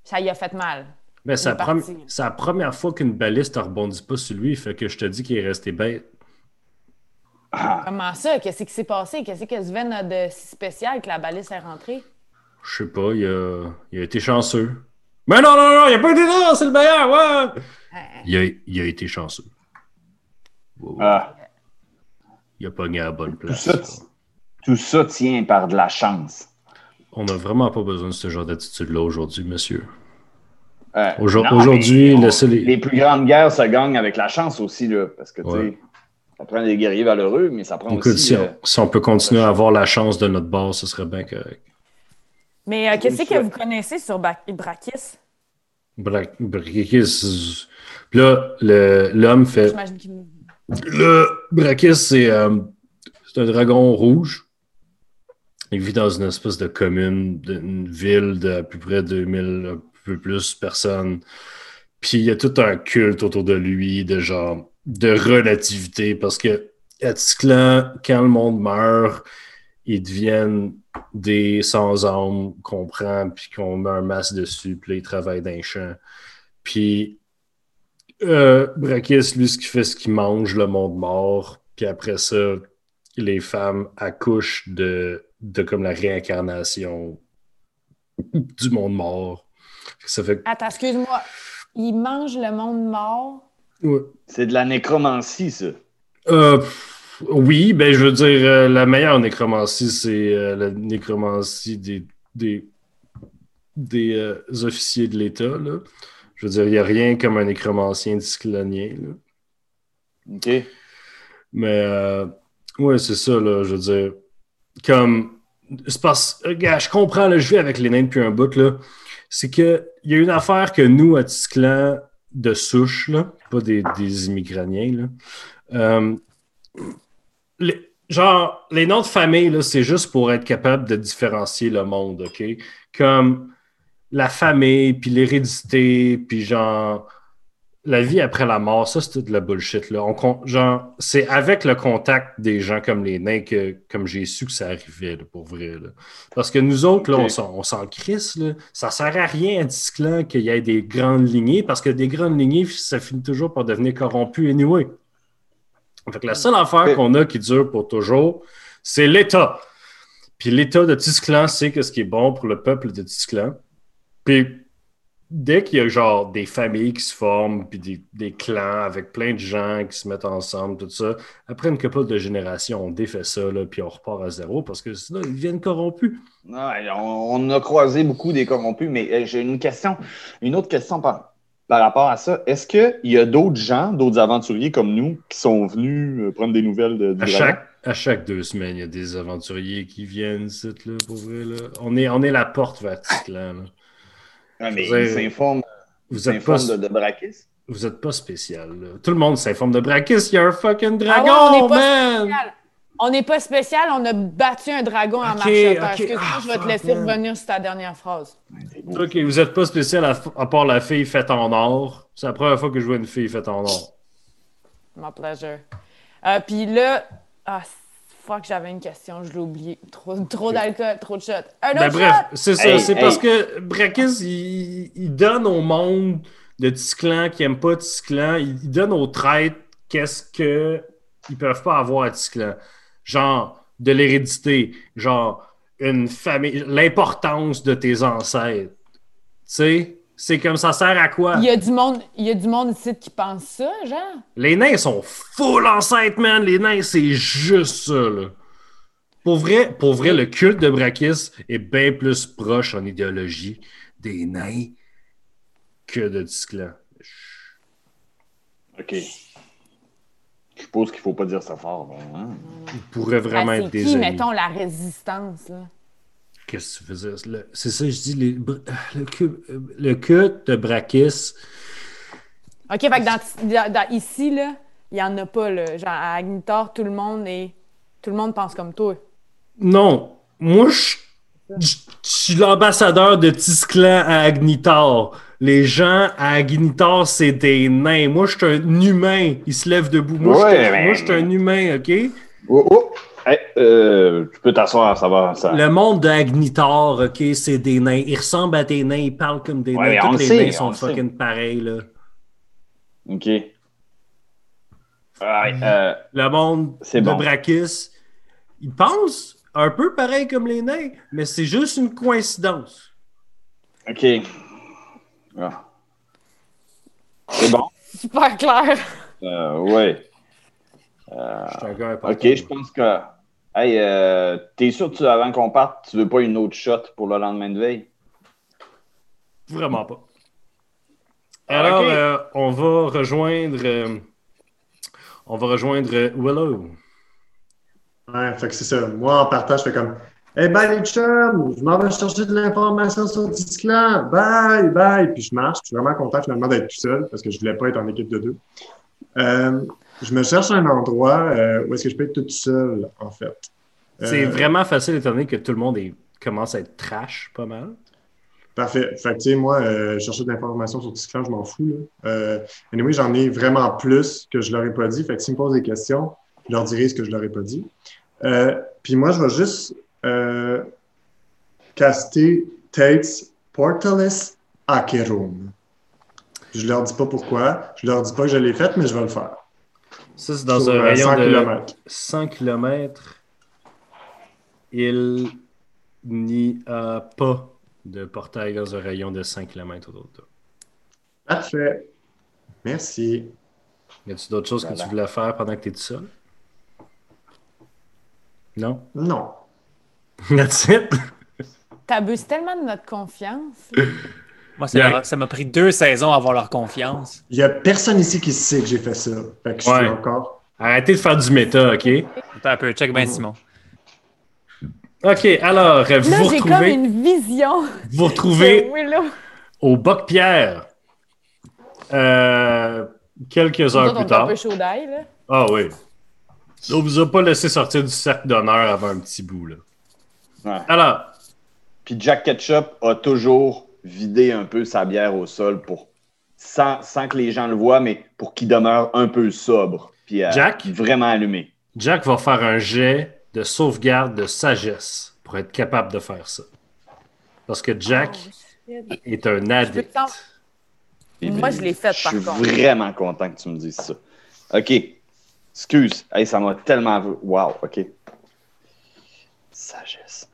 ça y a fait mal. Ben, c'est la, c'est première fois qu'une baliste ne rebondit pas sur lui, fait que je te dis qu'il est resté bête. Ah, Comment ça? Qu'est-ce qui s'est passé? Qu'est-ce que Sven a de si spécial que la baliste est rentrée? Je sais pas, il a, il a été chanceux. Mais non, non, non, il a pas été là, c'est le meilleur, ouais! Il a, il a été chanceux. Wow. ah, Il a pogné à la bonne place. ça, tu- tout ça tient par de la chance. On n'a vraiment pas besoin de ce genre d'attitude-là aujourd'hui, monsieur. Euh, aujourd'hui, on- les- les plus grandes guerres se gagnent avec la chance aussi, là, parce que, tu sais, ça prend des guerriers valeureux, mais ça prend Écoute, aussi... si, euh, on, si on peut continuer à avoir la chance de notre bord, ce serait bien correct. Mais euh, qu'est-ce que vous connaissez sur Ba- Brakis? Bra- Brakis. Puis là, l'homme fait. J'imagine qu'il. Le Brakis, c'est euh, c'est un dragon rouge. Il vit dans une espèce de commune, d'une ville d'à peu près 2000, un peu plus personnes. Puis il y a tout un culte autour de lui, de genre, de relativité, parce que à Ticlan, quand le monde meurt, ils deviennent des sans-âme qu'on prend, puis qu'on met un masque dessus, puis ils travaillent dans les champs. Puis euh, Brakis, lui, ce qu'il fait, c'est qu'il mange le monde mort, puis après ça, les femmes accouchent de, de comme la réincarnation du monde mort. Ça fait Attends, excuse-moi. Il mange le monde mort? Ouais. C'est de la nécromancie, ça. Euh, oui, ben je veux dire, euh, la meilleure nécromancie, c'est euh, la nécromancie des, des, des euh, officiers de l'État. Je veux dire, il n'y a rien comme un nécromancien disclonien. Là. OK? Mais euh, ouais, c'est ça, là, je veux dire. Comme. C'est parce. Regarde, je comprends, là, je vis avec les nains depuis un bout, là. C'est qu'il y a une affaire que nous, à Tisclan, de souche, là, pas des, des immigraniens, là. euh, les- genre, les noms de famille, là, c'est juste pour être capable de différencier le monde, OK? Comme la famille, puis l'hérédité, puis genre la vie après la mort, ça, c'est de la bullshit. Là. On, genre, c'est avec le contact des gens comme les nains que comme j'ai su que ça arrivait, là, pour vrai. là. Parce que nous autres, là, on s'en- crisse. Là. Ça sert à rien à Disclan qu'il y ait des grandes lignées, parce que des grandes lignées, ça finit toujours par devenir corrompu anyway. Fait que la seule affaire qu'on a qui dure pour toujours, c'est l'État. Puis l'État de Tisclan sait que ce qui est bon pour le peuple de Tisclan. Puis dès qu'il y a genre des familles qui se forment, puis des, des clans avec plein de gens qui se mettent ensemble, tout ça, après une couple de générations, on défait ça, là, puis on repart à zéro parce que sinon, ils deviennent corrompus. Ouais, on, on a croisé beaucoup des corrompus, mais euh, j'ai une question, une autre question par, par rapport à ça. Est-ce qu'il y a d'autres gens, d'autres aventuriers comme nous, qui sont venus euh, prendre des nouvelles de, du À chaque, à chaque deux semaines, il y a des aventuriers qui viennent ici, là, pour vrai. Là. On, est, on est la porte vers Tisclan. là. Mais Vous avez- ils s'informent Vous êtes pas, s'informent de, de Brakis? vous êtes pas spécial. là. Tout le monde s'informe de Brakis. Il y a un fucking Ah ouais, dragon, on n'est pas man! spécial. On n'est pas spécial, on a battu un dragon en Ok, marcheteur. ok. Excuse-moi, Ah, je vais te laisser man. revenir sur ta dernière phrase. Ok, vous êtes pas spécial à, à part la fille faite en or. C'est la première fois que je vois une fille faite en or. My pleasure. Euh, Puis là, ah, fuck, j'avais une question, je l'ai oublié. Trop, trop d'alcool, trop de shots. Un Ben autre bref, shot! c'est ça. Hey, c'est hey. parce que Brakis, il, il donne au monde de Tisclan qui n'aime pas Tisclan, il, il donne aux traîtres qu'est-ce que ils peuvent pas avoir à Tisclan. Genre, de l'hérédité, genre, une famille, l'importance de tes ancêtres. Tu sais, c'est comme ça sert à quoi? Il y a du monde, il y a du monde ici qui pense ça, genre. Les nains sont full ancêtres, man. Les nains, c'est juste ça, là. Pour vrai, pour vrai, le culte de Brakis est bien plus proche en idéologie des nains que de Tisclan. OK. Je suppose qu'il ne faut pas dire ça fort. bon, hein? Ils pourraient vraiment Ah, être qui, amis. mettons, la résistance, là? Qu'est-ce que tu veux dire? Le- C'est ça, je dis, les- le, culte, le culte de Brakis OK, fait que dans, dans- dans- ici, là, il n'y en a pas, là. Genre, à Agnitor, tout le monde est... Tout le monde pense comme toi. Non, moi, je je- je suis l'ambassadeur de Tisclan à Agnitar. Les gens à Agnitar, c'est des nains. Moi, je suis un humain. Ils se lèvent debout. Moi, je suis- Ouais, mais- moi, je suis un humain, OK? Oh, oh. Hey, euh, tu peux t'asseoir, ça va. Ça... Le monde d'Agnitar, OK, c'est des nains. Ils ressemblent à des nains. Ils parlent comme des Ouais, nains. Tous le les sait, nains on sont fucking pareils, là. OK. Ouais, euh, Le monde de bon. Brakis, ils pensent un peu pareil comme les nains, mais c'est juste une coïncidence. OK. Ah. C'est bon. Super clair. Euh, ouais. Je suis un gars important. OK, je pense que. Hey, euh, t'es sûr que tu, avant qu'on parte, tu veux pas une autre shot pour le lendemain de veille? Vraiment pas. Alors, Ok. euh, on va rejoindre. euh, on va rejoindre euh, Willow. Ouais, fait que c'est ça. Moi, en partage, je fais comme Hey, bye les chums, je m'en vais chercher de l'information sur Disclan. Bye, bye. Puis je marche. Je suis vraiment content finalement d'être tout seul parce que je voulais pas être en équipe de deux. Euh, je me cherche un endroit euh, où est-ce que je peux être tout seul, en fait. C'est Euh, vraiment facile étant donné que tout le monde est- commence à être trash pas mal. Parfait. Fait que, tu sais, moi, euh, chercher de l'information sur Disclan, je m'en fous. Là. Euh, anyway, j'en ai vraiment plus que je leur ai pas dit. Fait que s'ils me posent des questions, je leur dirai ce que je leur ai pas dit. Puis moi, je vais juste caster Tate's Portalus Acherum. Je leur dis pas pourquoi. Je leur dis pas que je l'ai fait, mais je vais le faire. Ça, c'est dans Sur, un euh, rayon 100 de kilomètres. 100 km. Il n'y a pas de portail dans un rayon de 5 km autour de toi. Parfait. Merci. Y a-tu d'autres choses que tu voulais faire pendant que tu es tout seul? Non? Non. That's it? T'abuses tellement de notre confiance. Moi, ça Yeah. leur- ça m'a pris deux saisons à avoir leur confiance. Il y a personne ici qui sait que j'ai fait ça. Fait que je Ouais. suis encore. Arrêtez de faire du méta, OK? Attends un peu, check ben Simon. OK, alors, euh, vous Là, vous j'ai comme une vision. vous retrouvez au Boc-Pierre euh, quelques Nous heures plus est un tard. peu chaud d'ail, là. Ah oui. On vous a pas laissé sortir du cercle d'honneur avant un petit bout, là. Ouais. Alors, Puis Jack Ketchup a toujours vidé un peu sa bière au sol pour sans, sans que les gens le voient, mais pour qu'il demeure un peu sobre. Puis euh, Jack? vraiment allumé. Jack va faire un jet de sauvegarde de sagesse pour être capable de faire ça. Parce que Jack est un addict. t'en- Moi, je l'ai fait, Je par suis contre. vraiment content que tu me dises ça. OK. Excuse. Hey, ça m'a tellement. Wow, OK. Sagesse.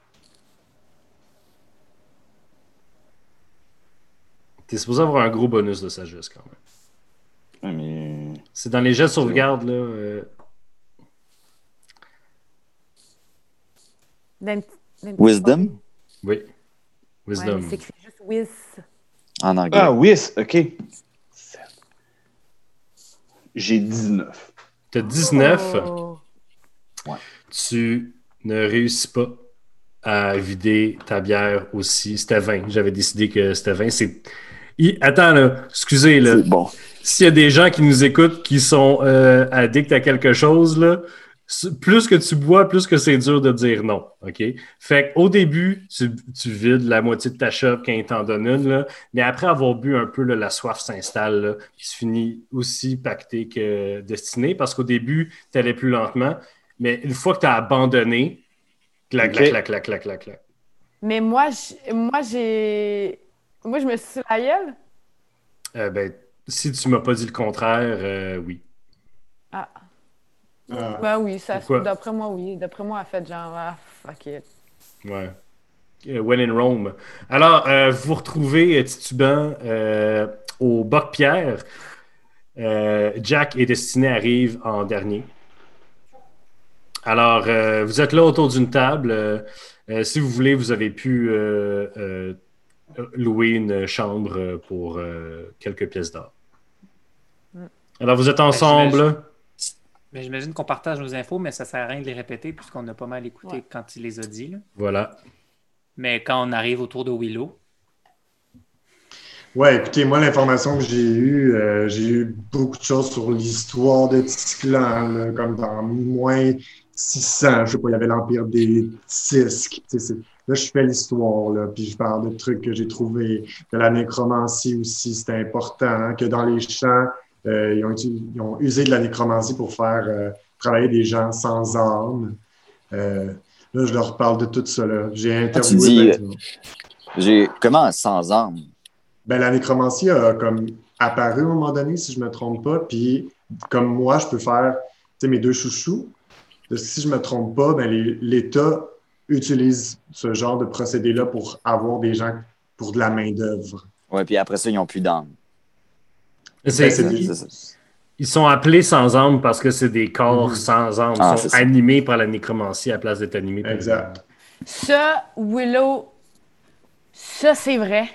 T'es supposé avoir un gros bonus de sagesse quand même. Ouais, mais. C'est dans les jets de sauvegarde, là. euh, Wisdom? Oui. Ouais, Wisdom. mais c'est écrit juste Wiz. en anglais. Ah, oui, OK. J'ai 19. T'as 19. Oh. tu ne réussis pas à vider ta bière aussi. C'était 20. J'avais décidé que c'était 20. C'est... Il- Attends, là. Excusez, là. Bon. S'il y a des gens qui nous écoutent qui sont euh, addicts à quelque chose, là, plus que tu bois, plus que c'est dur de dire non. OK? Fait qu'au début, tu, tu vides la moitié de ta shop quand il t'en donne une, là, mais après avoir bu un peu, là, la soif s'installe, là, puis tu finis aussi pacté que destiné, parce qu'au début, tu allais plus lentement, mais une fois que tu as abandonné, clac, clac, clac, clac, clac, clac, clac. Mais moi, moi, j'ai. Moi, je me suis sur la gueule. Euh, ben, si tu m'as pas dit le contraire, euh, oui. Ah. Ah. Ben oui, ça, d'après moi, oui. D'après moi, elle fait genre, ah, fuck it. Ouais. Euh, When in Rome. Alors, euh, vous vous retrouvez titubant euh, au Boc-Pierre. Euh, Jack et Destiné arrivent en dernier. Alors, euh, vous êtes là autour d'une table. Si vous voulez, vous avez pu euh, euh, louer une chambre euh, pour euh, quelques pièces d'or. Alors, vous êtes ensemble. Mais j'imagine qu'on partage nos infos, mais ça sert à rien de les répéter puisqu'on a pas mal écouté Ouais. quand il les a dit. là. Voilà. Mais quand on arrive autour de Willow, Ouais, écoutez, moi, l'information que j'ai eue, euh, j'ai eu beaucoup de choses sur l'histoire de Tisclan, là, comme dans moins 600, je sais pas, il y avait l'Empire des Tisques. C'est- Là, je fais l'histoire, là, puis je parle de trucs que j'ai trouvés, de la nécromancie aussi, c'était important, hein, que dans les champs, euh, ils, ont ils ont usé de la nécromancie pour faire euh, travailler des gens sans âme. Euh, là, je leur parle de tout ça. J'ai interviewé... dis, ben. J'ai comment sans armes? Ben, la nécromancie a comme apparu à un moment donné, si je me trompe pas. Puis, comme moi, je peux faire mes deux chouchous. Si je me trompe pas, ben, l'État utilise ce genre de procédé-là pour avoir des gens pour de la main-d'œuvre. Ouais, puis après ça, ils n'ont plus d'armes. C'est- Ben. Ils sont appelés sans âme parce que c'est des corps Mhm. sans âme. Ils Ah, sont c'est ça. animés par la nécromancie à la place d'être animés par Exact. Ça, Willow, ça, c'est vrai.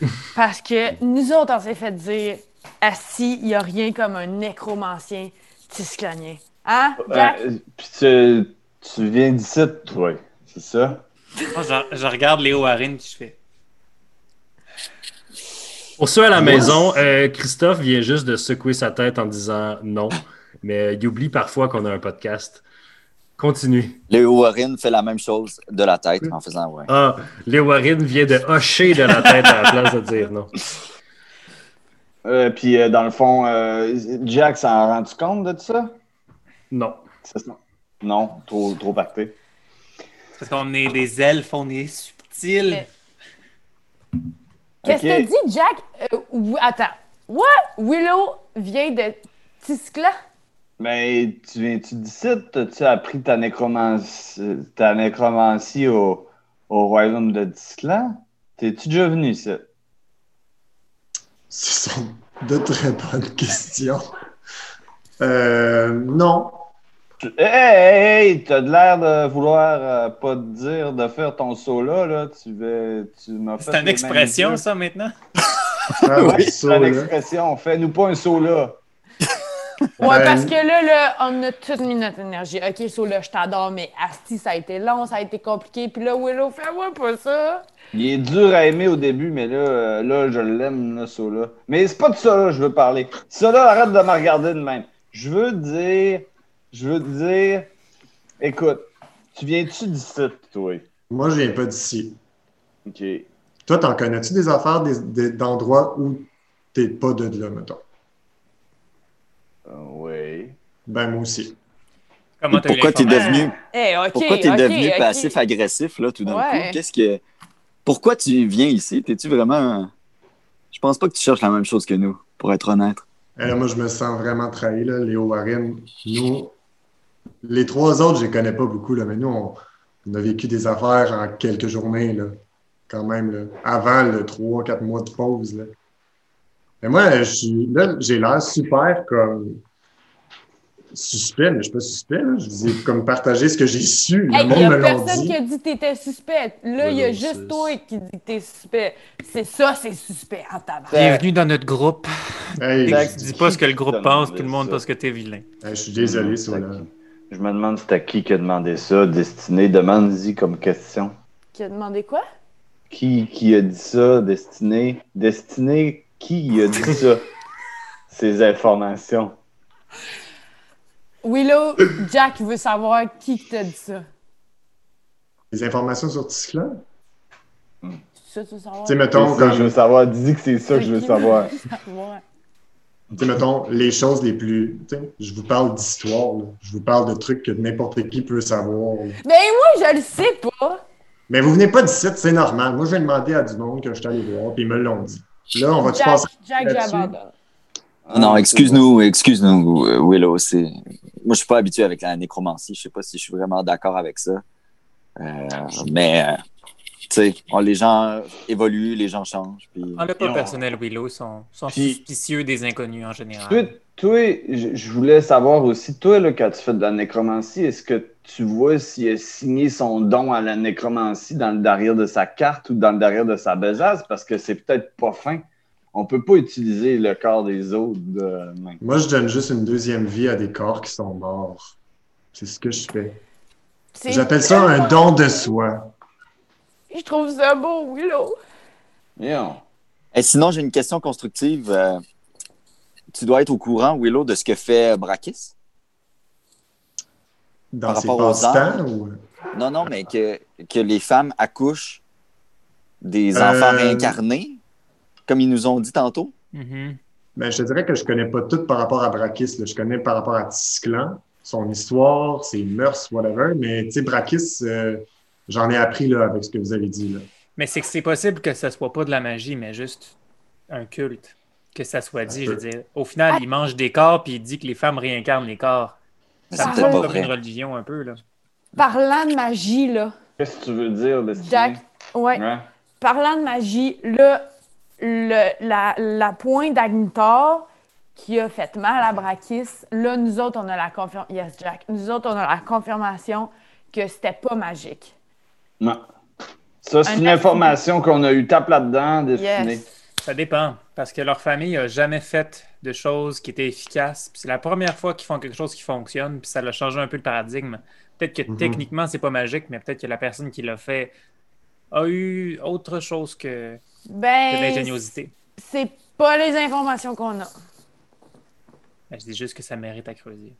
Parce que nous autres, on s'est fait dire, assis, il n'y a rien comme un nécromancien tisclanien. Hein, Jack? Euh, Puis tu, tu viens d'ici, toi, c'est ça? Moi, je, je regarde Léo Harin puis je fais. Pour ceux à la maison, euh, Christophe vient juste de secouer sa tête en disant non, mais il oublie parfois qu'on a un podcast. Continue. Léo Warren fait la même chose de la tête en faisant ouais. Ah, Léo Warren vient de hocher de la tête à la place de dire non. Euh, puis euh, dans le fond, euh, Jack s'en a rendu compte de ça? Non. Non, trop, trop pacté. Parce qu'on est des elfes, on est subtils. Qu'est-ce Ok. que dit Jack? Euh, ou- attends. What? Willow vient de Tiscla? Mais tu viens-tu d'ici? T'as-tu appris ta nécromancie, ta nécromancie au, au royaume de Disclan? T'es-tu déjà venu ici? Ce sont de très bonnes questions. Euh, non. Tu- Hey, hey, hey, t'as de l'air de vouloir euh, pas te dire de faire ton saut là, là. Tu veux, tu m'as fait C'est une expression, ça, maintenant? Ah, Oui, c'est une expression. Fais-nous pas un saut là. Ouais, Ben- parce que là, là, on a tous mis notre énergie. OK, so là, je t'adore, mais Asti, ça a été long, ça a été compliqué. Puis là, Willow, fais-moi pas ça. Il est dur à aimer au début, mais là, euh, là je l'aime, là, ça là. Mais c'est pas de ça là, je veux parler. Ça là, arrête de me regarder de même. Je veux dire, je veux dire, écoute, tu viens-tu d'ici, toi? Moi, je viens pas d'ici. OK. Toi, t'en connais-tu des affaires des- des- d'endroits où t'es pas de là, mettons? Euh, oui. Ben, moi aussi. Comment Pourquoi t'es devenu, Eh, OK, pourquoi t'es OK, devenu passif-agressif là tout d'un Ouais. coup? Qu'est-ce que. Pourquoi tu viens ici? T'es-tu vraiment. Je pense pas que tu cherches la même chose que nous, pour être honnête. Là, moi, je me sens vraiment trahi, là. Léo Warren, nous, les trois autres, je les connais pas beaucoup, là, mais nous, on, on a vécu des affaires en quelques journées, là, quand même, là, avant le 3-4 mois de pause, là. Mais moi, je suis, là, j'ai l'air super comme suspect, mais je suis pas suspect, là. Je vous ai comme partagé ce que j'ai su. Le Hey, il monde y a me personne dit. qui a dit que t'étais suspect. Là, il y a juste c'est- toi qui dit que t'es suspect. C'est ça, c'est suspect en tabac. Bienvenue dans notre groupe. Hey, je, Dis pas ce que le groupe pense, tout le monde ça? parce que t'es vilain. hey, je suis désolé, Hmm, c'est? Je me demande c'était qui qui a demandé ça. Destiné, demande-y comme question. Qui a demandé quoi? Qui, qui a dit ça, Destiné? Destiné, qui a dit ça? Ces informations. Willow, Jack veut savoir qui t'a dit ça. Les informations sur Tisclan? Ça, tu veux savoir? Tu sais, C'est mettons, je veux savoir. Dis que c'est ça que je veux savoir? Sais, mettons, les choses les plus. tu sais, Je vous parle d'histoire, là. je vous parle de trucs que n'importe qui peut savoir. là. Ben moi, je le sais pas. Mais vous venez pas d'ici, c'est normal. Moi, je vais demander à du monde que je suis allé voir, puis ils me l'ont dit. Là, on va-tu Jack, passer. Jack, là-dessus? j'abandonne. Ah, non, excuse-nous, excuse-nous, Willow. C'est... Moi, je suis pas habitué avec la nécromancie. Je sais pas si je suis vraiment d'accord avec ça. Euh, mais, euh, on- les gens évoluent, les gens changent. Puis... En le Puis pas on- personnel, Willow, sont, sont Puis- suspicieux des inconnus en général. Toi, toi, je voulais savoir aussi, toi, là, quand tu fais de la nécromancie, est-ce que tu vois s'il a signé son don à la nécromancie dans le derrière de sa carte ou dans le derrière de sa besace? Parce que c'est peut-être pas fin. On peut pas utiliser le corps des autres de même. Moi, je donne juste une deuxième vie à des corps qui sont morts. C'est ce que je fais. C'est J'appelle ça un don de soi. Je trouve ça beau, Willow. Voyons. Et sinon, j'ai une question constructive. Euh, tu dois être au courant, Willow, de ce que fait Brakis? Dans Par ses rapport aux ou... Non, non, mais que, que les femmes accouchent des Euh, enfants réincarnés, comme ils nous ont dit tantôt? Mhm. Ben, je te dirais que je connais pas tout par rapport à Brakis. là. Je connais par rapport à Tisclan, son histoire, ses mœurs, whatever. Mais tu sais, Brakis, euh, j'en ai appris là, avec ce que vous avez dit. Là. Mais c'est que c'est possible que ce soit pas de la magie, mais juste un culte. Que ça soit dit, je veux dire. Au final, il mange des corps puis il dit que les femmes réincarnent les corps. Ça me comme une religion un peu, là. Parlant de magie, là, Qu'est-ce que tu veux dire, Destiné? Jack, ouais, Ouais. parlant de magie, là, le, la, la pointe d'Agnitor qui a fait mal à Brakis, là, nous autres, on a la confirmation. Yes, Jack. Nous autres, on a la confirmation que c'était pas magique. Non. Ça, c'est Un une information qu'on a eu. Tape là-dedans, Destiné. Yes. Ça dépend, parce que leur famille a jamais fait de choses qui étaient efficaces. Puis c'est la première fois qu'ils font quelque chose qui fonctionne, puis ça a changé un peu le paradigme. Peut-être que Mhm. techniquement, c'est pas magique, mais peut-être que la personne qui l'a fait a eu autre chose que de Ben, l'ingéniosité. c'est pas les informations qu'on a. Ben, je dis juste que ça mérite à creuser.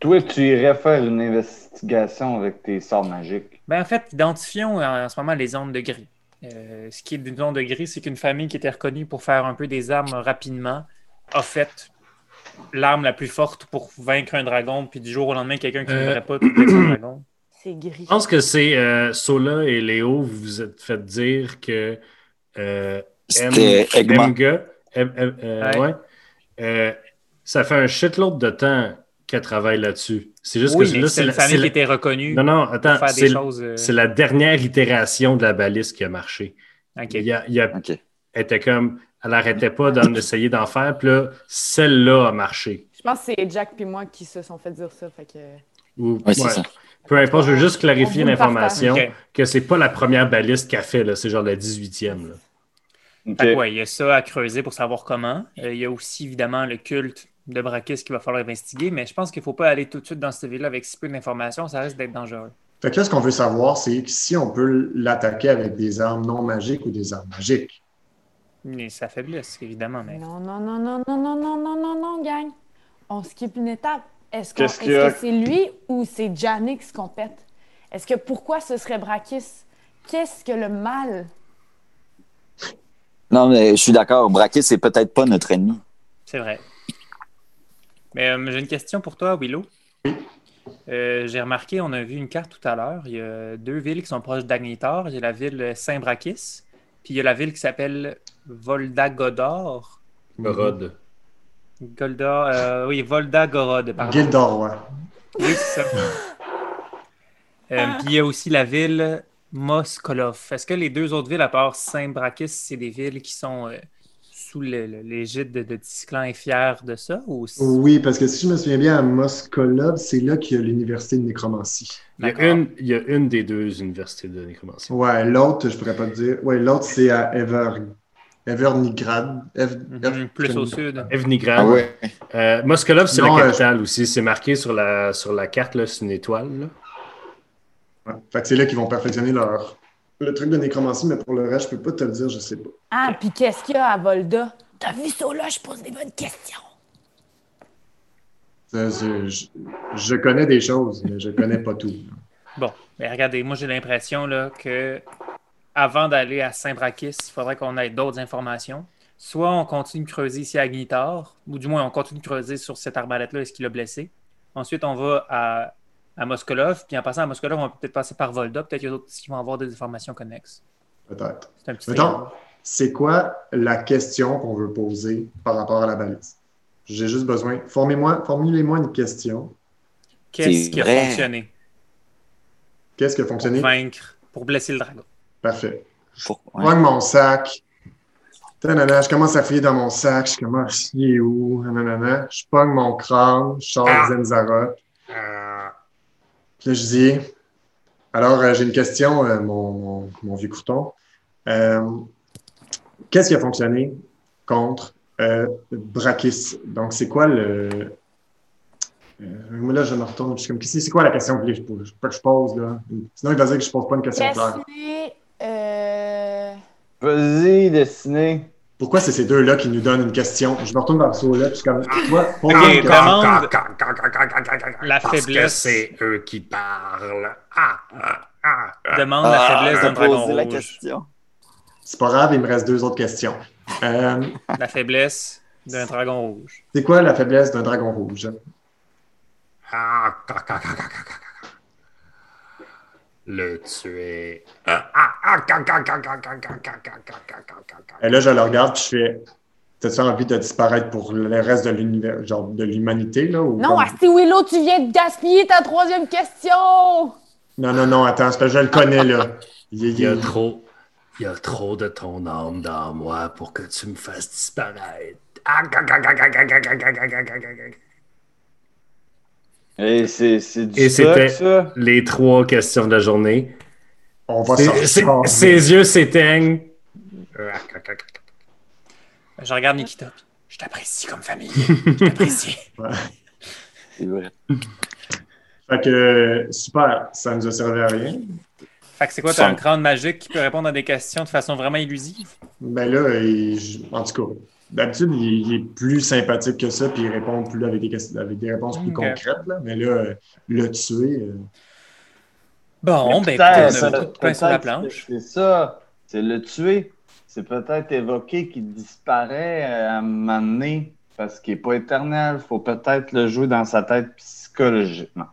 Toi, tu irais faire une investigation avec tes sorts magiques. Ben, en fait, identifions en, en ce moment les ondes de gris. Euh, ce qui est des ondes de gris, c'est qu'une famille qui était reconnue pour faire un peu des armes rapidement a fait l'arme la plus forte pour vaincre un dragon, puis du jour au lendemain, quelqu'un qui ne Euh. voudrait pas tuer son dragon. C'est gris. Je pense que c'est euh, Sola et Léo, vous vous êtes fait dire que euh, C'était M- M- M- euh, Ouais. ouais, euh, ça fait un shitload de temps qu'elle travaille là-dessus. C'est juste Oui, que là, c'est une la, famille c'est qui la- était reconnue Non, non, pour attends, faire c'est des choses. euh, c'est la dernière itération de la balise qui a marché. ok. Il y a, il y a- OK. elle était comme, elle arrêtait pas d'en essayer d'en faire, puis là, celle-là a marché. Je pense que c'est Jack puis moi qui se sont fait dire ça. Fait que... Ou- ouais. ça. Peu importe, je veux juste clarifier l'information Ok. que c'est pas la première balise qu'elle fait, là, c'est genre la 18e. là. OK. Fait que ouais, il y a ça à creuser pour savoir comment. Euh, il y a aussi évidemment le culte de Brakis qu'il va falloir investiguer, mais je pense qu'il ne faut pas aller tout de suite dans cette ville-là avec si peu d'informations, ça risque d'être dangereux. Fait que là, ce qu'on veut savoir, c'est si on peut l'attaquer avec des armes non magiques ou des armes magiques. Mais ça faiblesse, évidemment. Mais... Non, non, non, non, non, non, non, non, non, non, gang. On skip une étape. Est-ce a? que c'est lui ou c'est Janix qu'on pète? Est-ce que pourquoi ce serait Brakis? Qu'est-ce que le mal? Non, mais je suis d'accord. Brakis, c'est peut-être pas notre ennemi. C'est vrai. Mais euh, j'ai une question pour toi, Willow. Euh, j'ai remarqué, on a vu une carte tout à l'heure. Il y a deux villes qui sont proches d'Agnitar. Il y a la ville Saint-Brakis, puis il y a la ville qui s'appelle Voldagodor. Gorod. Golda, euh, oui, Voldagorod, pardon. Gildor, ouais. Oui, c'est ça. Euh, puis il y a aussi la ville Moskolov. Est-ce que les deux autres villes, à part Saint-Brakis, c'est des villes qui sont euh, sous l'égide de, de Tisclan est fier de ça? Ou... Oui, parce que si je me souviens bien, à Moskolov, c'est là qu'il y a l'université de nécromancie. Il y, a une, il y a une des deux universités de nécromancie. Ouais, l'autre, je pourrais pas te dire. Ouais, l'autre, c'est à Ever... Evernigrad. Ev- Mhm, plus au sud. Evnigrad. Ah ouais. Euh, Moskolov, c'est la euh, capitale aussi. C'est marqué sur la, sur la carte, là, c'est une étoile. là. Ouais. Fait que c'est là qu'ils vont perfectionner leur... le truc de nécromancie, mais pour le reste, je peux pas te le dire, je sais pas. Ah, puis qu'est-ce qu'il y a à Volda? T'as vu ça là? Je pose des bonnes questions. Ça, Je, je connais des choses, mais je connais pas tout. Bon, mais regardez, moi j'ai l'impression là, que avant d'aller à Saint-Brakis, il faudrait qu'on ait d'autres informations. Soit on continue de creuser ici à Agnitar, ou du moins on continue de creuser sur cette arbalète-là, est-ce qu'il l'a blessé? Ensuite, on va à, à Moskolov, puis en passant à Moskolov, on va peut-être passer par Volda, peut-être qu'il y a d'autres qui vont avoir des informations connexes. Peut-être. C'est un petit c'est quoi la question qu'on veut poser par rapport à la balise? J'ai juste besoin. Formez-moi, formulez-moi une question. Qu'est-ce C'est qui a fonctionné? Qu'est-ce qui a pour fonctionné? vaincre, pour blesser le dragon? Parfait. Pour- Je ouais. prends mon sac. Tanana, je commence à fouiller dans mon sac. Je commence, il est où? Nanana. Je pogne mon crâne. Je sors Ah. Zenzara. Puis là, je dis, alors, euh, j'ai une question, euh, mon, mon, mon vieux couton. Euh, Qu'est-ce qui a fonctionné contre euh, Brakis? Donc, c'est quoi le. Euh, moi, là, je me retourne. Je suis comme, c'est quoi la question que je, pose- que je pose, là? Sinon, il va dire que je pose pas une question claire. Destiné, euh... Vas-y, Destiné. Pourquoi c'est ces deux-là qui nous donnent une question? Je me retourne vers ce là puis comme, la Parce que faiblesse. c'est eux qui parlent. Ah, ah, ah, ah. Demande la faiblesse d'un Ah, dragon poser la rouge. question. C'est pas grave, il me reste deux autres questions. Euh, La faiblesse d'un dragon rouge. c'est quoi la faiblesse d'un dragon rouge? Ca, ca. Et là, je le regarde, puis je fais T'as-tu envie de disparaître pour le reste de l'univers, genre de l'humanité, là? Ou Non, comme- Asti Willow, tu viens de gaspiller ta troisième question! non, non, non, attends, parce que je le connais, là. Il, Il y a trop. Il y a trop de ton âme dans moi pour que tu me fasses disparaître. Et c'est c'est du Et stock, c'était- ça. Les trois questions de la journée. on va Ses, sortir. ses- yeux s'éteignent. Je regarde Nikita. Je t'apprécie comme famille. Je t'apprécie. C'est vrai. Fait que, super, ça nous a servi à rien. Fait que c'est quoi, t'as un crâne magique qui peut répondre à des questions de façon vraiment illusive? Ben là, il- en tout cas, d'habitude, il, il est plus sympathique que ça, puis il répond plus avec des, questions- avec des réponses plus concrètes, là. Mais là, euh, le tuer, euh, Bon, ben on a beaucoup de pain sur la planche. C'est ça. C'est le tuer. C'est peut-être évoqué qu'il disparaît euh, à un moment donné parce qu'il n'est pas éternel. Il faut peut-être le jouer dans sa tête psychologiquement.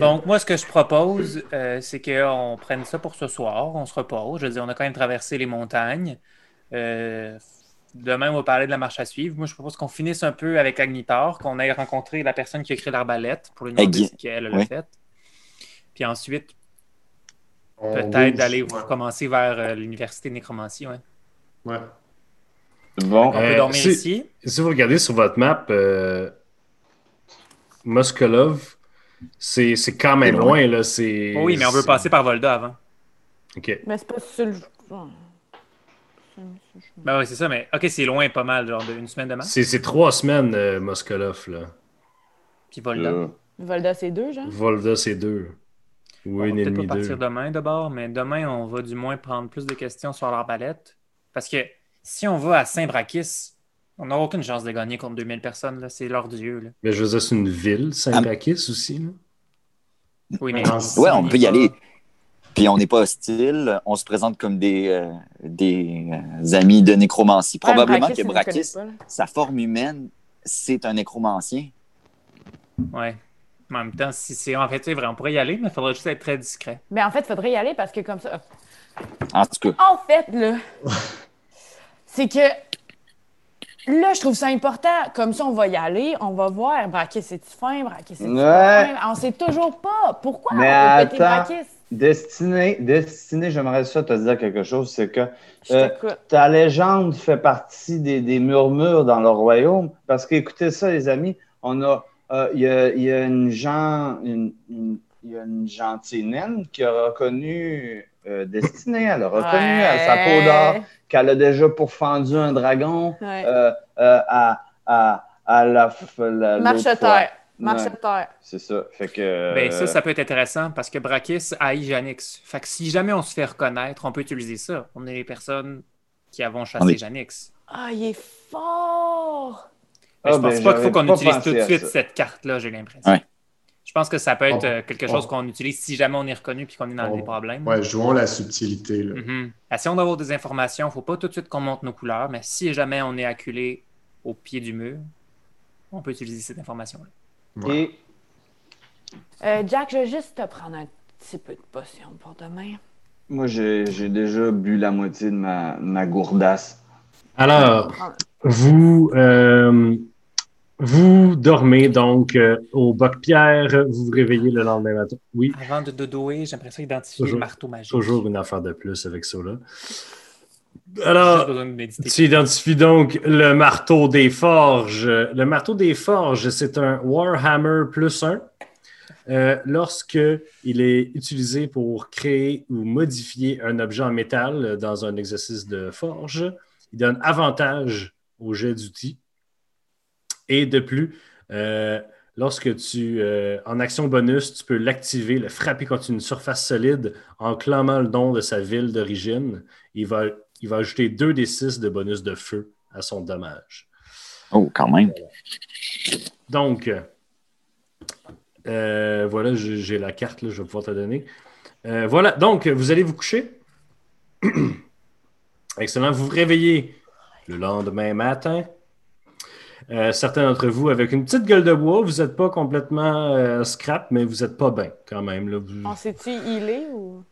Donc, moi, ce que je propose, euh, c'est qu'on prenne ça pour ce soir. On se repose. Je veux dire, on a quand même traversé les montagnes. Euh, demain, on va parler de la marche à suivre. Moi, je propose qu'on finisse un peu avec Agnitar, qu'on aille rencontrer la personne qui a écrit l'arbalète pour lui demander ce qu'elle a oui. fait. Puis ensuite, peut-être d'aller Ouais. commencer vers euh, l'université de nécromancie. Ouais. Ouais. Bon. On peut Euh, dormir c'est- ici. Si vous regardez sur votre map, euh, Moskolov, c'est c'est quand même loin. loin. là. c'est- Oh oui, mais on veut passer par Volda avant. OK. Mais c'est pas sur le. Ben oui, c'est ça, mais ok, c'est loin pas mal, genre d'une semaine de marche. C'est c'est trois semaines, euh, Moskolov. Là. Puis Volda. Euh, Volda, c'est deux, genre? Volda, c'est deux. Ou On va une peut-être pas partir deux. demain d'abord, mais demain, on va du moins prendre plus de questions sur l'arbalète. Parce que si on va à Saint-Brakis, on n'a aucune chance de gagner contre 2000 personnes. là. C'est leur dieu. Là. Mais je veux dire, c'est une ville, Saint-Brakis aussi. là. Oui, mais. Ouais, on peut y aller. Puis on n'est pas hostile, on se présente comme des, euh, des euh, amis de nécromancie. Probablement Ouais, que Brakis, sa forme humaine, c'est un nécromancien. Ouais. Mais en même temps, si c'est en fait, c'est vrai, on pourrait y aller, mais il faudrait juste être très discret. Mais en fait, il faudrait y aller parce que comme ça. En tout cas, En fait, là, c'est que là, je trouve ça important. Comme ça, on va y aller, on va voir. Braquis, c'est-tu fin? Braquis, c'est-tu Ouais. fin? On sait toujours pas. Pourquoi Mais on veut péter attends. Destiné, Destiné, j'aimerais ça te dire quelque chose, c'est que Euh, ta légende fait partie des, des murmures dans le royaume. Parce que, écoutez ça, les amis, on a, euh, il y, a, il y a une, gen- une- une- il y a une gentille naine qui a reconnu euh, Destinée. Elle a reconnu à sa peau d'or qu'elle a déjà pourfendu un dragon Ouais. euh, euh, à, à, à la, la fois. Ouais, Marcheterre. c'est ça. Fait que. Ben, ça, ça peut être intéressant parce que Brakis haït Janix. Fait que si jamais on se fait reconnaître, on peut utiliser ça. On est les personnes qui avons On chassé est- Janix. Ah, il est fort! Mais Ah, je pense ben, pas qu'il faut qu'on utilise tout de suite ça. cette carte-là, j'ai l'impression. Ouais. Je pense que ça peut être On- euh, quelque on- chose qu'on utilise si jamais on est reconnu puis qu'on est dans on- des problèmes. Ouais, jouons la subtilité. Là. Mhm. Essayons d'avoir des informations. faut pas tout de suite qu'on monte nos couleurs, mais si jamais on est acculé au pied du mur, on peut utiliser cette information-là. Ouais. Et Euh, Jack, je vais juste te prendre un petit peu de potion pour demain. moi, j'ai j'ai déjà bu la moitié de ma, ma gourdasse. Alors, vous, euh, vous dormez donc euh, au Boc-Pierre, vous vous réveillez le lendemain matin. Oui, Avant de dodoer, j'aimerais ça identifier Toujours- le marteau magique. toujours une affaire de plus avec ça là. Alors, tu identifies donc le marteau des forges. Le marteau des forges, c'est un Warhammer plus 1. Euh, lorsque il est utilisé pour créer ou modifier un objet en métal dans un exercice de forge, il donne avantage au jet d'outils. Et de plus, euh, lorsque tu, euh, en action bonus, tu peux l'activer, le frapper contre une surface solide en clamant le nom de sa ville d'origine. Il va il va ajouter 2 des 6 de bonus de feu à son dommage. Oh, quand même. Donc, euh, voilà, j'ai la carte, là, je vais pouvoir te donner. Euh, voilà, donc, vous allez vous coucher. Excellent. Vous vous réveillez le lendemain matin. Euh, certains d'entre vous avec une petite gueule de bois, vous n'êtes pas complètement euh, scrap, mais vous n'êtes pas bien quand même. Là. Vous- On s'est-tu healé ou?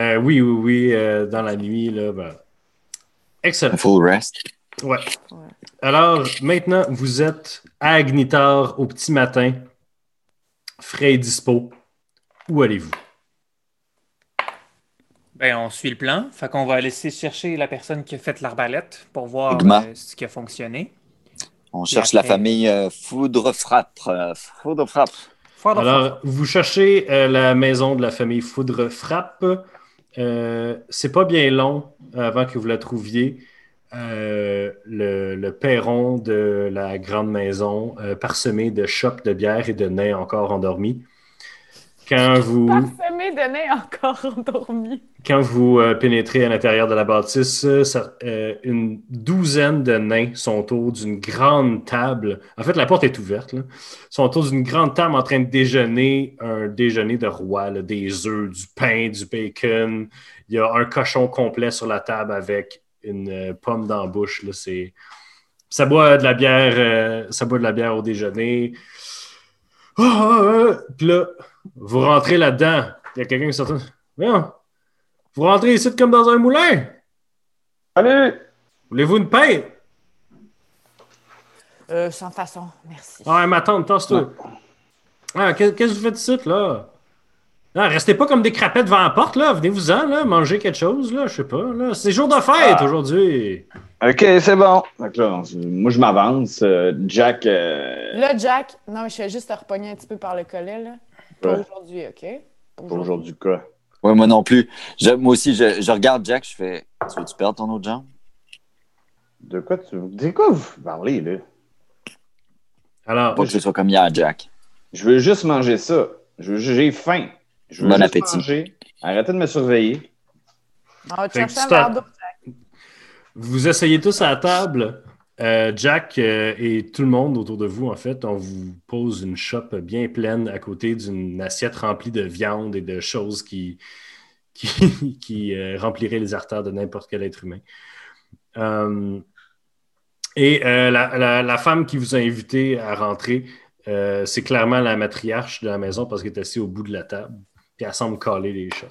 Euh, oui, oui, oui, euh, dans la nuit. Là, ben. Excellent. Un full rest. Ouais. Ouais. Alors, maintenant, vous êtes à Agnitar au petit matin, frais et dispo. Où allez-vous? Ben, on suit le plan. Fait qu'on va laisser chercher la personne qui a fait l'arbalète pour voir euh, ce qui a fonctionné. On Puis cherche la famille euh, Foudre Frappe. euh, Foudre Frappe. Fort de Alors, vous cherchez euh, la maison de la famille Foudre Frappe. Euh, c'est pas bien long avant que vous la trouviez. Euh, le, le perron de la grande maison, euh, parsemé de chopes de bière et de nains encore endormis. Quand vous, Parsemé de nez encore endormi. quand vous euh, pénétrez à l'intérieur de la bâtisse, euh, ça- euh, une douzaine de nains sont autour d'une grande table. En fait, la porte est ouverte. Là. Ils sont autour d'une grande table en train de déjeuner un déjeuner de roi, là, des œufs, du pain, du bacon. Il y a un cochon complet sur la table avec une pomme dans la bouche. Là. C'est... Ça boit de la bière, ça boit de la bière au déjeuner. Ah. Puis là, vous rentrez là-dedans. Il y a quelqu'un qui sort. Vous rentrez ici comme dans un moulin. Salut! Voulez-vous une pain? Euh, sans façon, merci. Ah, ma tante, tasse-toi. Ah, qu'est- qu'est-ce que vous faites ici, là? Ah, restez pas comme des crapettes devant la porte, là. Venez-vous-en, là. Mangez quelque chose, là. Je sais pas, là. C'est jour de fête Ah. aujourd'hui. OK, c'est bon. Donc là, on- moi, je m'avance. Euh, Jack, euh, Là, Jack, non, mais je fais juste te repogner un petit peu par le collet, là. Pas aujourd'hui, OK? Pas pour aujourd'hui, quoi. Ouais, moi non plus. Je- moi aussi, je, je regarde Jack, je fais Tu veux-tu perdre ton autre jambe? De quoi tu de quoi vous parlez, là? Alors, Pas que je sois comme hier, Jack. Je veux juste manger ça. Je veux- J'ai faim. Je veux Bon juste appétit. manger. Arrêtez de me surveiller. On va te chercher un verre d'eau. vous asseyez tous à la table. Euh, Jack euh, et tout le monde autour de vous, en fait, on vous pose une chope bien pleine à côté d'une assiette remplie de viande et de choses qui, euh, rempliraient les artères de n'importe quel être humain. Et la, femme qui vous a invité à rentrer, c'est clairement la matriarche de la maison parce qu'elle est assise au bout de la table. Puis elle semble caler les chats.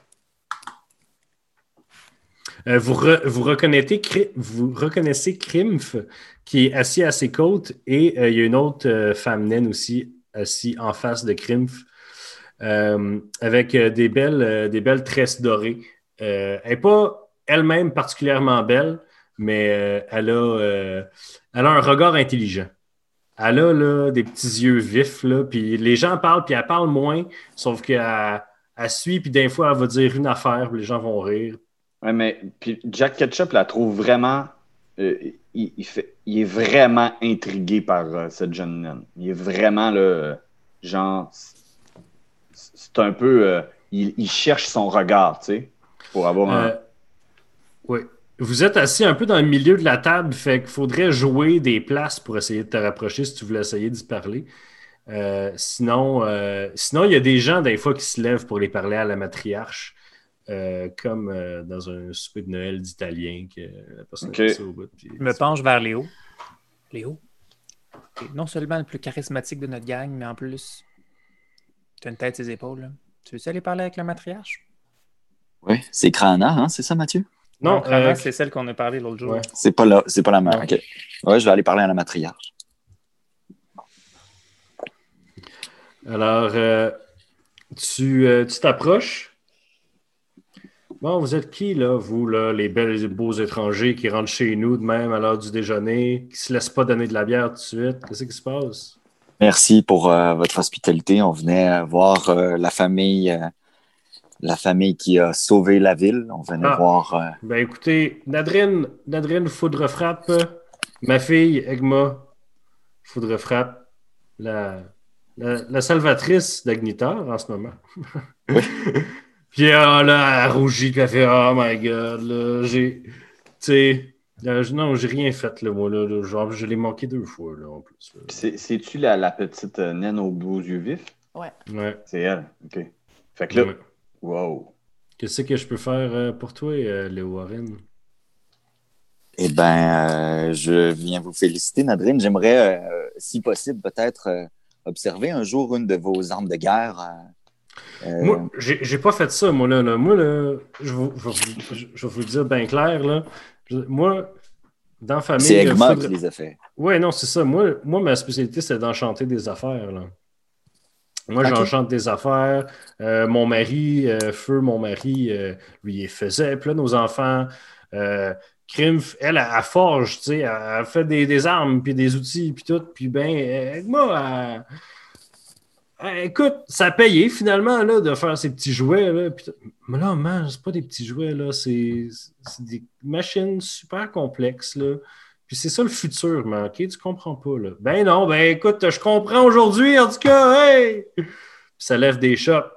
Euh, vous, re- vous, reconnaissez, vous Krimf qui est assis à ses côtes et euh, il y a une autre euh, femme naine aussi assise en face de Krimf avec des, belles, des belles tresses dorées. Elle n'est pas elle-même particulièrement belle, mais elle, a, elle a un regard intelligent. Elle a là, des petits yeux vifs, là, puis les gens parlent, puis elle parle moins, sauf qu'elle elle suit, puis des fois, elle va dire une affaire, puis les gens vont rire. Ouais, mais puis Jack Ketchup la trouve vraiment. euh, il, fait, il est vraiment intrigué par euh, cette jeune naine. Il est vraiment euh, genre, c'est- un peu, euh, il, cherche son regard, tu sais, pour avoir un. Oui. Vous êtes assis un peu dans le milieu de la table, fait qu'il faudrait jouer des places pour essayer de te rapprocher si tu voulais essayer d'y parler. Sinon, sinon, il y a des gens, des fois, qui se lèvent pour les parler à la matriarche, euh, comme euh, dans un souper de Noël d'Italien, que la personne Ok. a fait ça au bout. puis- Je me penche vers Léo. Léo, t'es non seulement le plus charismatique de notre gang, mais en plus, tu as une tête et ses épaules. là. Tu veux-tu aller parler avec la matriarche? Oui, c'est Krana, hein, c'est ça, Mathieu? Non, Crana, euh, c'est celle qu'on a parlé l'autre jour. ouais. C'est pas, là, c'est pas la mère. Non. OK. Ouais, je vais aller parler à la matriarche. Alors, euh, tu euh, tu t'approches. Bon, vous êtes qui, là, vous, là, les belles et beaux étrangers qui rentrent chez nous de même à l'heure du déjeuner, qui se laissent pas donner de la bière tout de suite? Qu'est-ce qui se passe? Merci pour euh, votre hospitalité. On venait euh, voir euh, la famille, euh, la famille qui a sauvé la ville. On venait Ah. voir. Ben, écoutez, Nadrine, Nadrine Foudre Frappe, ma fille, Egma Foudre Frappe, la, la, la salvatrice d'Agnitar en ce moment. Puis euh, là, elle rougit, puis elle fait Oh my god, là, j'ai. sais, euh, je- non, j'ai rien fait, là, moi, là. là. Genre, je l'ai manqué deux fois, là, en plus. là. C'est-tu la, la petite euh, naine aux beaux yeux vifs? Ouais. C'est elle. OK. Fait que là, Ouais. wow. Qu'est-ce que je peux faire euh, pour toi, euh, Léo Warren? Eh bien, euh, je viens vous féliciter, Nadrine. J'aimerais, euh, si possible, peut-être euh, observer un jour une de vos armes de guerre. Euh, Moi, j'ai pas fait ça, moi, là. là. Moi, là, je, vous- je, vous- je- je vais vous le dire bien clair, là. Moi, dans la famille... c'est Egma faudrait- qui les a fait. Ouais, non, c'est ça. Moi, moi, ma spécialité, c'est d'enchanter des affaires. Là. Moi, j'enchante des affaires. Euh, mon mari, euh, Feu, mon mari, euh, lui, il faisait. Puis là, nos enfants, Krimf, elle, elle, elle forge, tu sais, elle, elle fait des, des armes, puis des outils, puis tout. Puis ben, moi, elle- écoute, ça a payé finalement là, de faire ces petits jouets. Là, puis. Mais là, man, c'est pas des petits jouets, là, c'est des machines super complexes. Là. Puis c'est ça le futur, man, ok? Tu comprends pas, là. Ben non, ben écoute, je comprends aujourd'hui, en tout cas, hey! Puis ça lève des shops.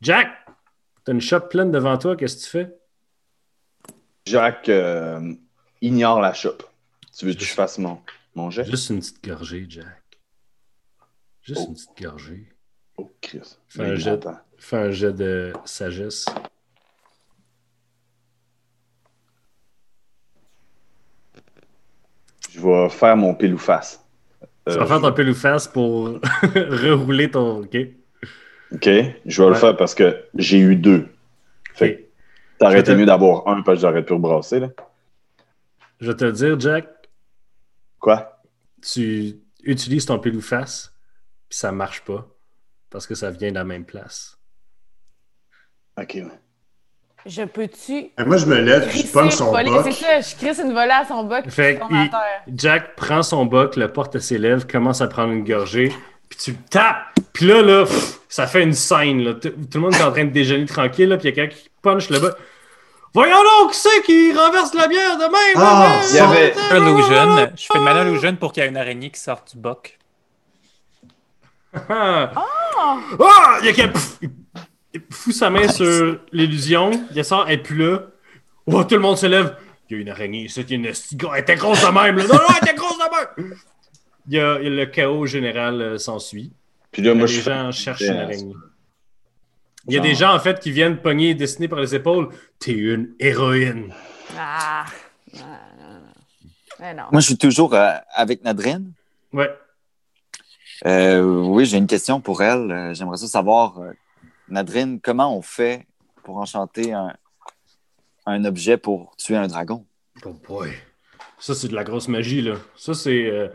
Jack, t'as une shop pleine devant toi, qu'est-ce que tu fais? Jacques euh, ignore la chope. Tu veux que je fasse mon, mon jet? Juste une petite gorgée, Jack. Juste Oh. une petite gorgée. Oh, Chris. Fais un jet. Fais un jet de sagesse. Je vais faire mon pile ou face. Tu Euh, vas faire ton pile ou face pour rerouler ton. OK? OK, je vais Ouais. le faire parce que j'ai eu deux. Fait que Ok. ça aurait Je été mieux d'avoir un parce que j'aurais pu rebrasser. Là. Je vais te le dire, Jack, Quoi? tu utilises ton pile ou face, puis ça marche pas parce que ça vient de la même place. OK, ouais. Je peux-tu. Et moi, je me lève, je pogne son volée? boc. C'est ça, je crisse une volée à son boc, Fait il-. Jack prend son boc, le porte à ses lèvres, commence à prendre une gorgée, puis tu le tapes. Puis là, là, pff, ça fait une scène. Là. Tout tout le monde est en train de déjeuner tranquille, là, puis il y a quelqu'un qui punch le boc. Voyons donc, qui c'est qui renverse la bière de même? Ah, Il y avait- Illusion. Je fais une mana illusion pour qu'il y ait une araignée qui sorte du boc. Ah! Ah! Il y a quelqu'un. pff, Il fout sa main sur l'illusion, il sort, elle est plus là. Oh, tout le monde se lève. Il y a une araignée, c'est une. Elle était grosse de même, là. Non, non, elle était grosse de même! Il y a, il y a le chaos général euh, s'ensuit. Puis là, moi, les je fais- gens cherchent une araignée. Il y a des gens, en fait, qui viennent pogner, dessiner par les épaules. T'es une héroïne. Ah! Non, non, non. Mais non. Moi, je suis toujours euh, avec Nadrine. Ouais. Euh, oui, j'ai une question pour elle. Euh, J'aimerais ça savoir, euh, Nadrine, comment on fait pour enchanter un, un objet pour tuer un dragon? Oh boy. Ça, c'est de la grosse magie, là. Ça, c'est. euh,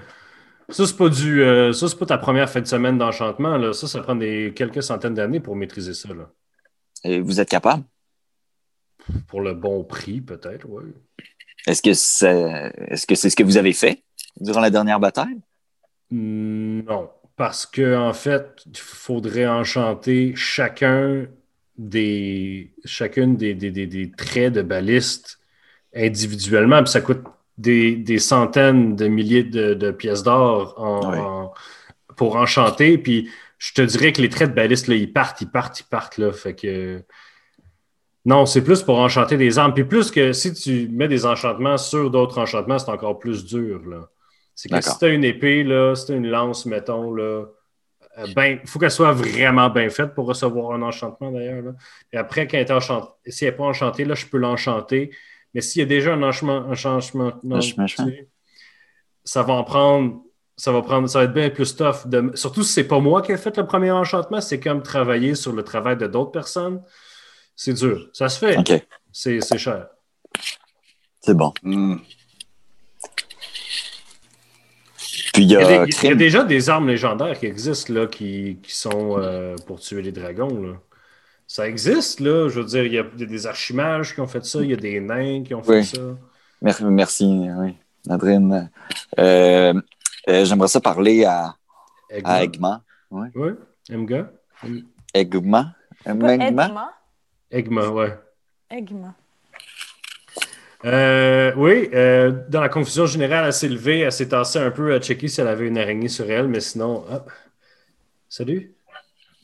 Ça, c'est pas du. euh, Ça, c'est pas ta première fin de semaine d'enchantement, là. Ça, ça prend des quelques centaines d'années pour maîtriser ça, là. Et vous êtes capable? Pour le bon prix, peut-être, oui. Est-ce que c'est est-ce que c'est ce que vous avez fait durant la dernière bataille? Non. Parce que, en fait, il faudrait enchanter chacun des. chacune des, des, des- des traits de baliste individuellement. Puis ça coûte des, des centaines de milliers de, de pièces d'or en- Oui. en- pour enchanter. Puis je te dirais que les traits de baliste, là, ils partent, ils partent, ils partent. Là, fait que. Non, c'est plus pour enchanter des armes. Puis plus que si tu mets des enchantements sur d'autres enchantements, c'est encore plus dur. Là. C'est que si tu as une épée, là, si tu une lance, mettons, là, euh, ben, il faut qu'elle soit vraiment bien faite pour recevoir un enchantement d'ailleurs. Et après, quand elle est enchantée, si elle n'est pas enchantée, là, je peux l'enchanter. Mais s'il y a déjà un enchantement, non, ça va en prendre. Ça va prendre, ça va être bien plus tough. De, surtout si c'est pas moi qui ai fait le premier enchantement, c'est comme travailler sur le travail de d'autres personnes. C'est dur. Ça se fait. C'est cher. c'est bon. Hmm. Puis il y Il y, a il y déjà des armes légendaires qui existent là, qui, qui sont euh, pour tuer les dragons. Là. Ça existe, là. Je veux dire, il y a des- archimages qui ont fait ça, il y a des nains qui ont fait Oui. ça. Mer- Merci, oui, Nadrine. Euh, euh, J'aimerais ça parler à, Egma. à Egma. Oui, Emga. Egma? Pas Egma? Edma? Egma, ouais. Egma. Euh, oui, euh, dans la confusion générale, elle s'est levée, elle s'est tassée un peu à checker si elle avait une araignée sur elle, mais sinon. hop. Salut.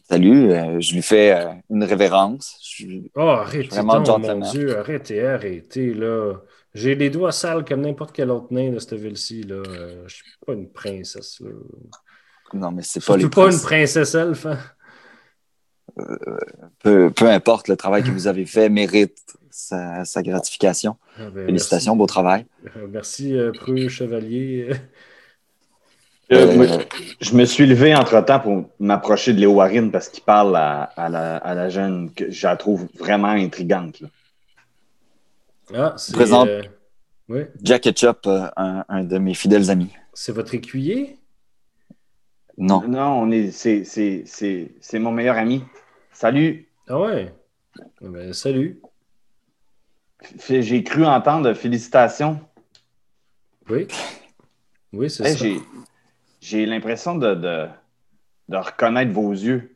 Salut, euh, je lui fais une révérence. Je- Oh, arrêtez Vraiment donc, mon. Dieu, arrêtez, arrêtez, là. J'ai les doigts sales comme n'importe quel autre nain de cette ville-ci. Là. Je suis pas une princesse. Là. Non, mais c'est pas les pas une princes- princesse elfe. hein. peu, peu importe, le travail que vous avez fait mérite sa, sa gratification. Ah, ben, Félicitations, beau travail. Merci, Euh, merci euh, Preux Chevalier. Euh, moi, je me suis levé entre-temps pour m'approcher de Léo Warren parce qu'il parle à, à la, à la jeune que je la trouve vraiment intrigante. là. Ah, c'est. Présente. euh, oui, Jack Ketchup, un, un de mes fidèles amis. c'est votre écuyer? Non. Non, on est, c'est, c'est, c'est, c'est mon meilleur ami. Salut. Ah ouais. Ah ben, salut. J'ai cru entendre félicitations. Oui. Oui, c'est Hey, ça. j'ai, l'impression de, de, de reconnaître vos yeux.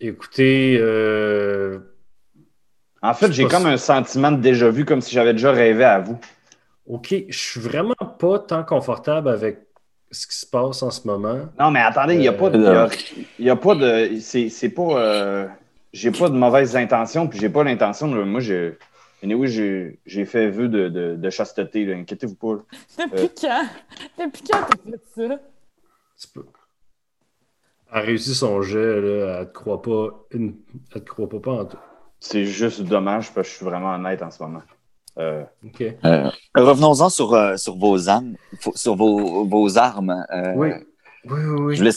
Écoutez, euh, En fait, j'ai comme un sentiment de déjà vu, comme si j'avais déjà rêvé à vous. OK, je suis vraiment pas tant confortable avec ce qui se passe en ce moment. Non, mais attendez, il n'y a pas de. il y a- il y a pas de. C'est, c'est pas. euh, j'ai pas de mauvaises intentions, puis j'ai pas l'intention de. Moi, j'ai. Anyway, j'ai, j'ai fait vœu de, de, de chasteté, là, inquiétez-vous pas. Depuis quand? Depuis quand t'as fait ça? Tu peux. Elle a réussi son jet, là, elle te croit pas, une... elle te croit pas, pas en tout. C'est juste dommage parce que je suis vraiment honnête en ce moment. Euh, OK. Euh, revenons-en sur, euh, sur vos armes, sur vos, vos armes. Euh, Oui. Oui, oui, oui. Je voulais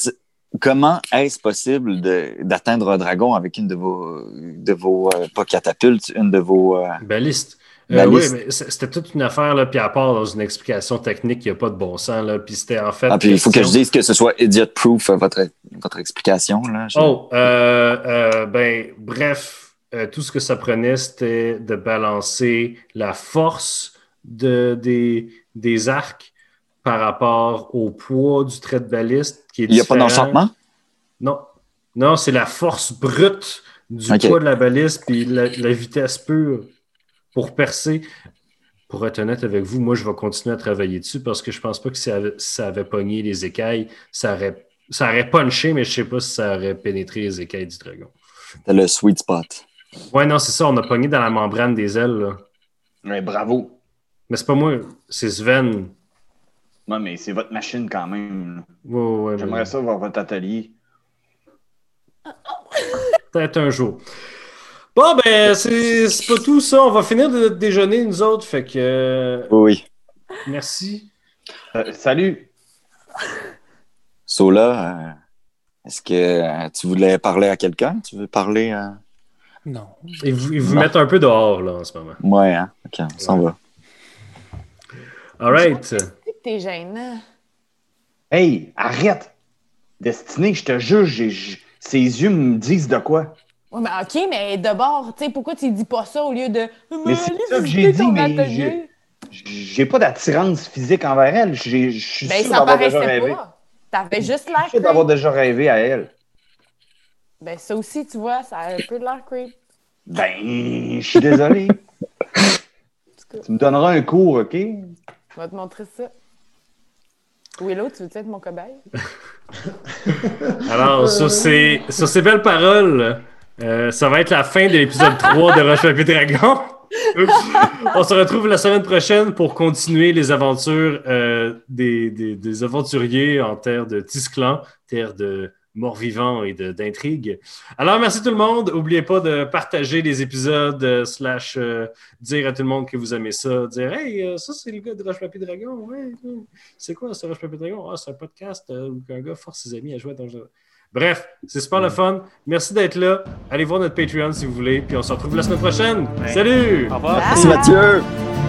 Comment est-ce possible d'atteindre un dragon avec une de vos, de vos euh, pas catapultes, une de vos. euh, Baliste. Euh, oui, mais c'était toute une affaire, là, puis à part dans une explication technique, il n'y a pas de bon sens, là, puis c'était en fait... Ah, puis il faut que je dise que ce soit idiot-proof, votre, votre explication. Là. Je- Oh, ben, bref, tout ce que ça prenait, c'était de balancer la force de, des, des arcs par rapport au poids du trait de baliste qui est Il n'y a pas d'enchantement? Non. Non, c'est la force brute du poids de la baliste puis la, la vitesse pure pour percer. Pour être honnête avec vous, moi, je vais continuer à travailler dessus parce que je pense pas que si ça avait, si ça avait pogné les écailles, ça aurait, ça aurait punché, mais je sais pas si ça aurait pénétré les écailles du dragon. C'est le sweet spot. Ouais, non, c'est ça, on a pogné dans la membrane des ailes. là. ouais, bravo. Mais c'est pas moi, c'est Sven. Non, mais c'est votre machine quand même. Ouais, ouais, J'aimerais ça voir votre atelier. Peut-être un jour. Bon, ben, c'est pas tout ça. On va finir de déjeuner, nous autres. Fait que. euh, Oui. merci. Euh, salut. Sola, euh, est-ce que tu voulais parler à quelqu'un? Tu veux parler à. Non. Ils vous, ils vous Non. mettent un peu dehors, là, en ce moment. Ouais, hein? Ok, on s'en va. All right. T'es gênant. Hey, arrête. Destiné, je te jure, j'ai- j'- ses yeux me disent de quoi. Ouais, mais OK, mais d'abord, tu sais, pourquoi tu dis pas ça au lieu de. Mais c'est ça que j'ai dit, mais. J'ai pas d'attirance physique envers elle. J'ai- Je suis Ben, sûr ça d'avoir déjà paraissait rêvé. pas. T'avais juste l'air sûr d'avoir creep. déjà rêvé à elle. Ben, ça aussi, tu vois, ça a un peu de l'air creep. Ben, je suis désolé. tu me donneras un cours, OK? Je vais te montrer ça. Willow, tu veux être mon cobaye? Alors, sur ces, sur ces belles paroles, euh, ça va être la fin de l'épisode 3 de Roche Papier Dragon. On se retrouve la semaine prochaine pour continuer les aventures euh, des, des- des aventuriers en terre de Tisclan, terre de morts-vivants et de- d'intrigues. Alors, merci tout le monde. N'oubliez pas de partager les épisodes, euh, slash euh, dire à tout le monde que vous aimez ça, dire Hey, euh, ça c'est le gars de Roche Papier Dragon. Ouais, ouais. c'est quoi ce Roche Papier Dragon? Ah, c'est un podcast où un gars force ses amis à jouer à Donjon. Bref, c'est super le fun. Merci d'être là. Allez voir notre Patreon si vous voulez. Puis on se retrouve la semaine prochaine. Ouais. Salut! Au revoir. Merci Mathieu!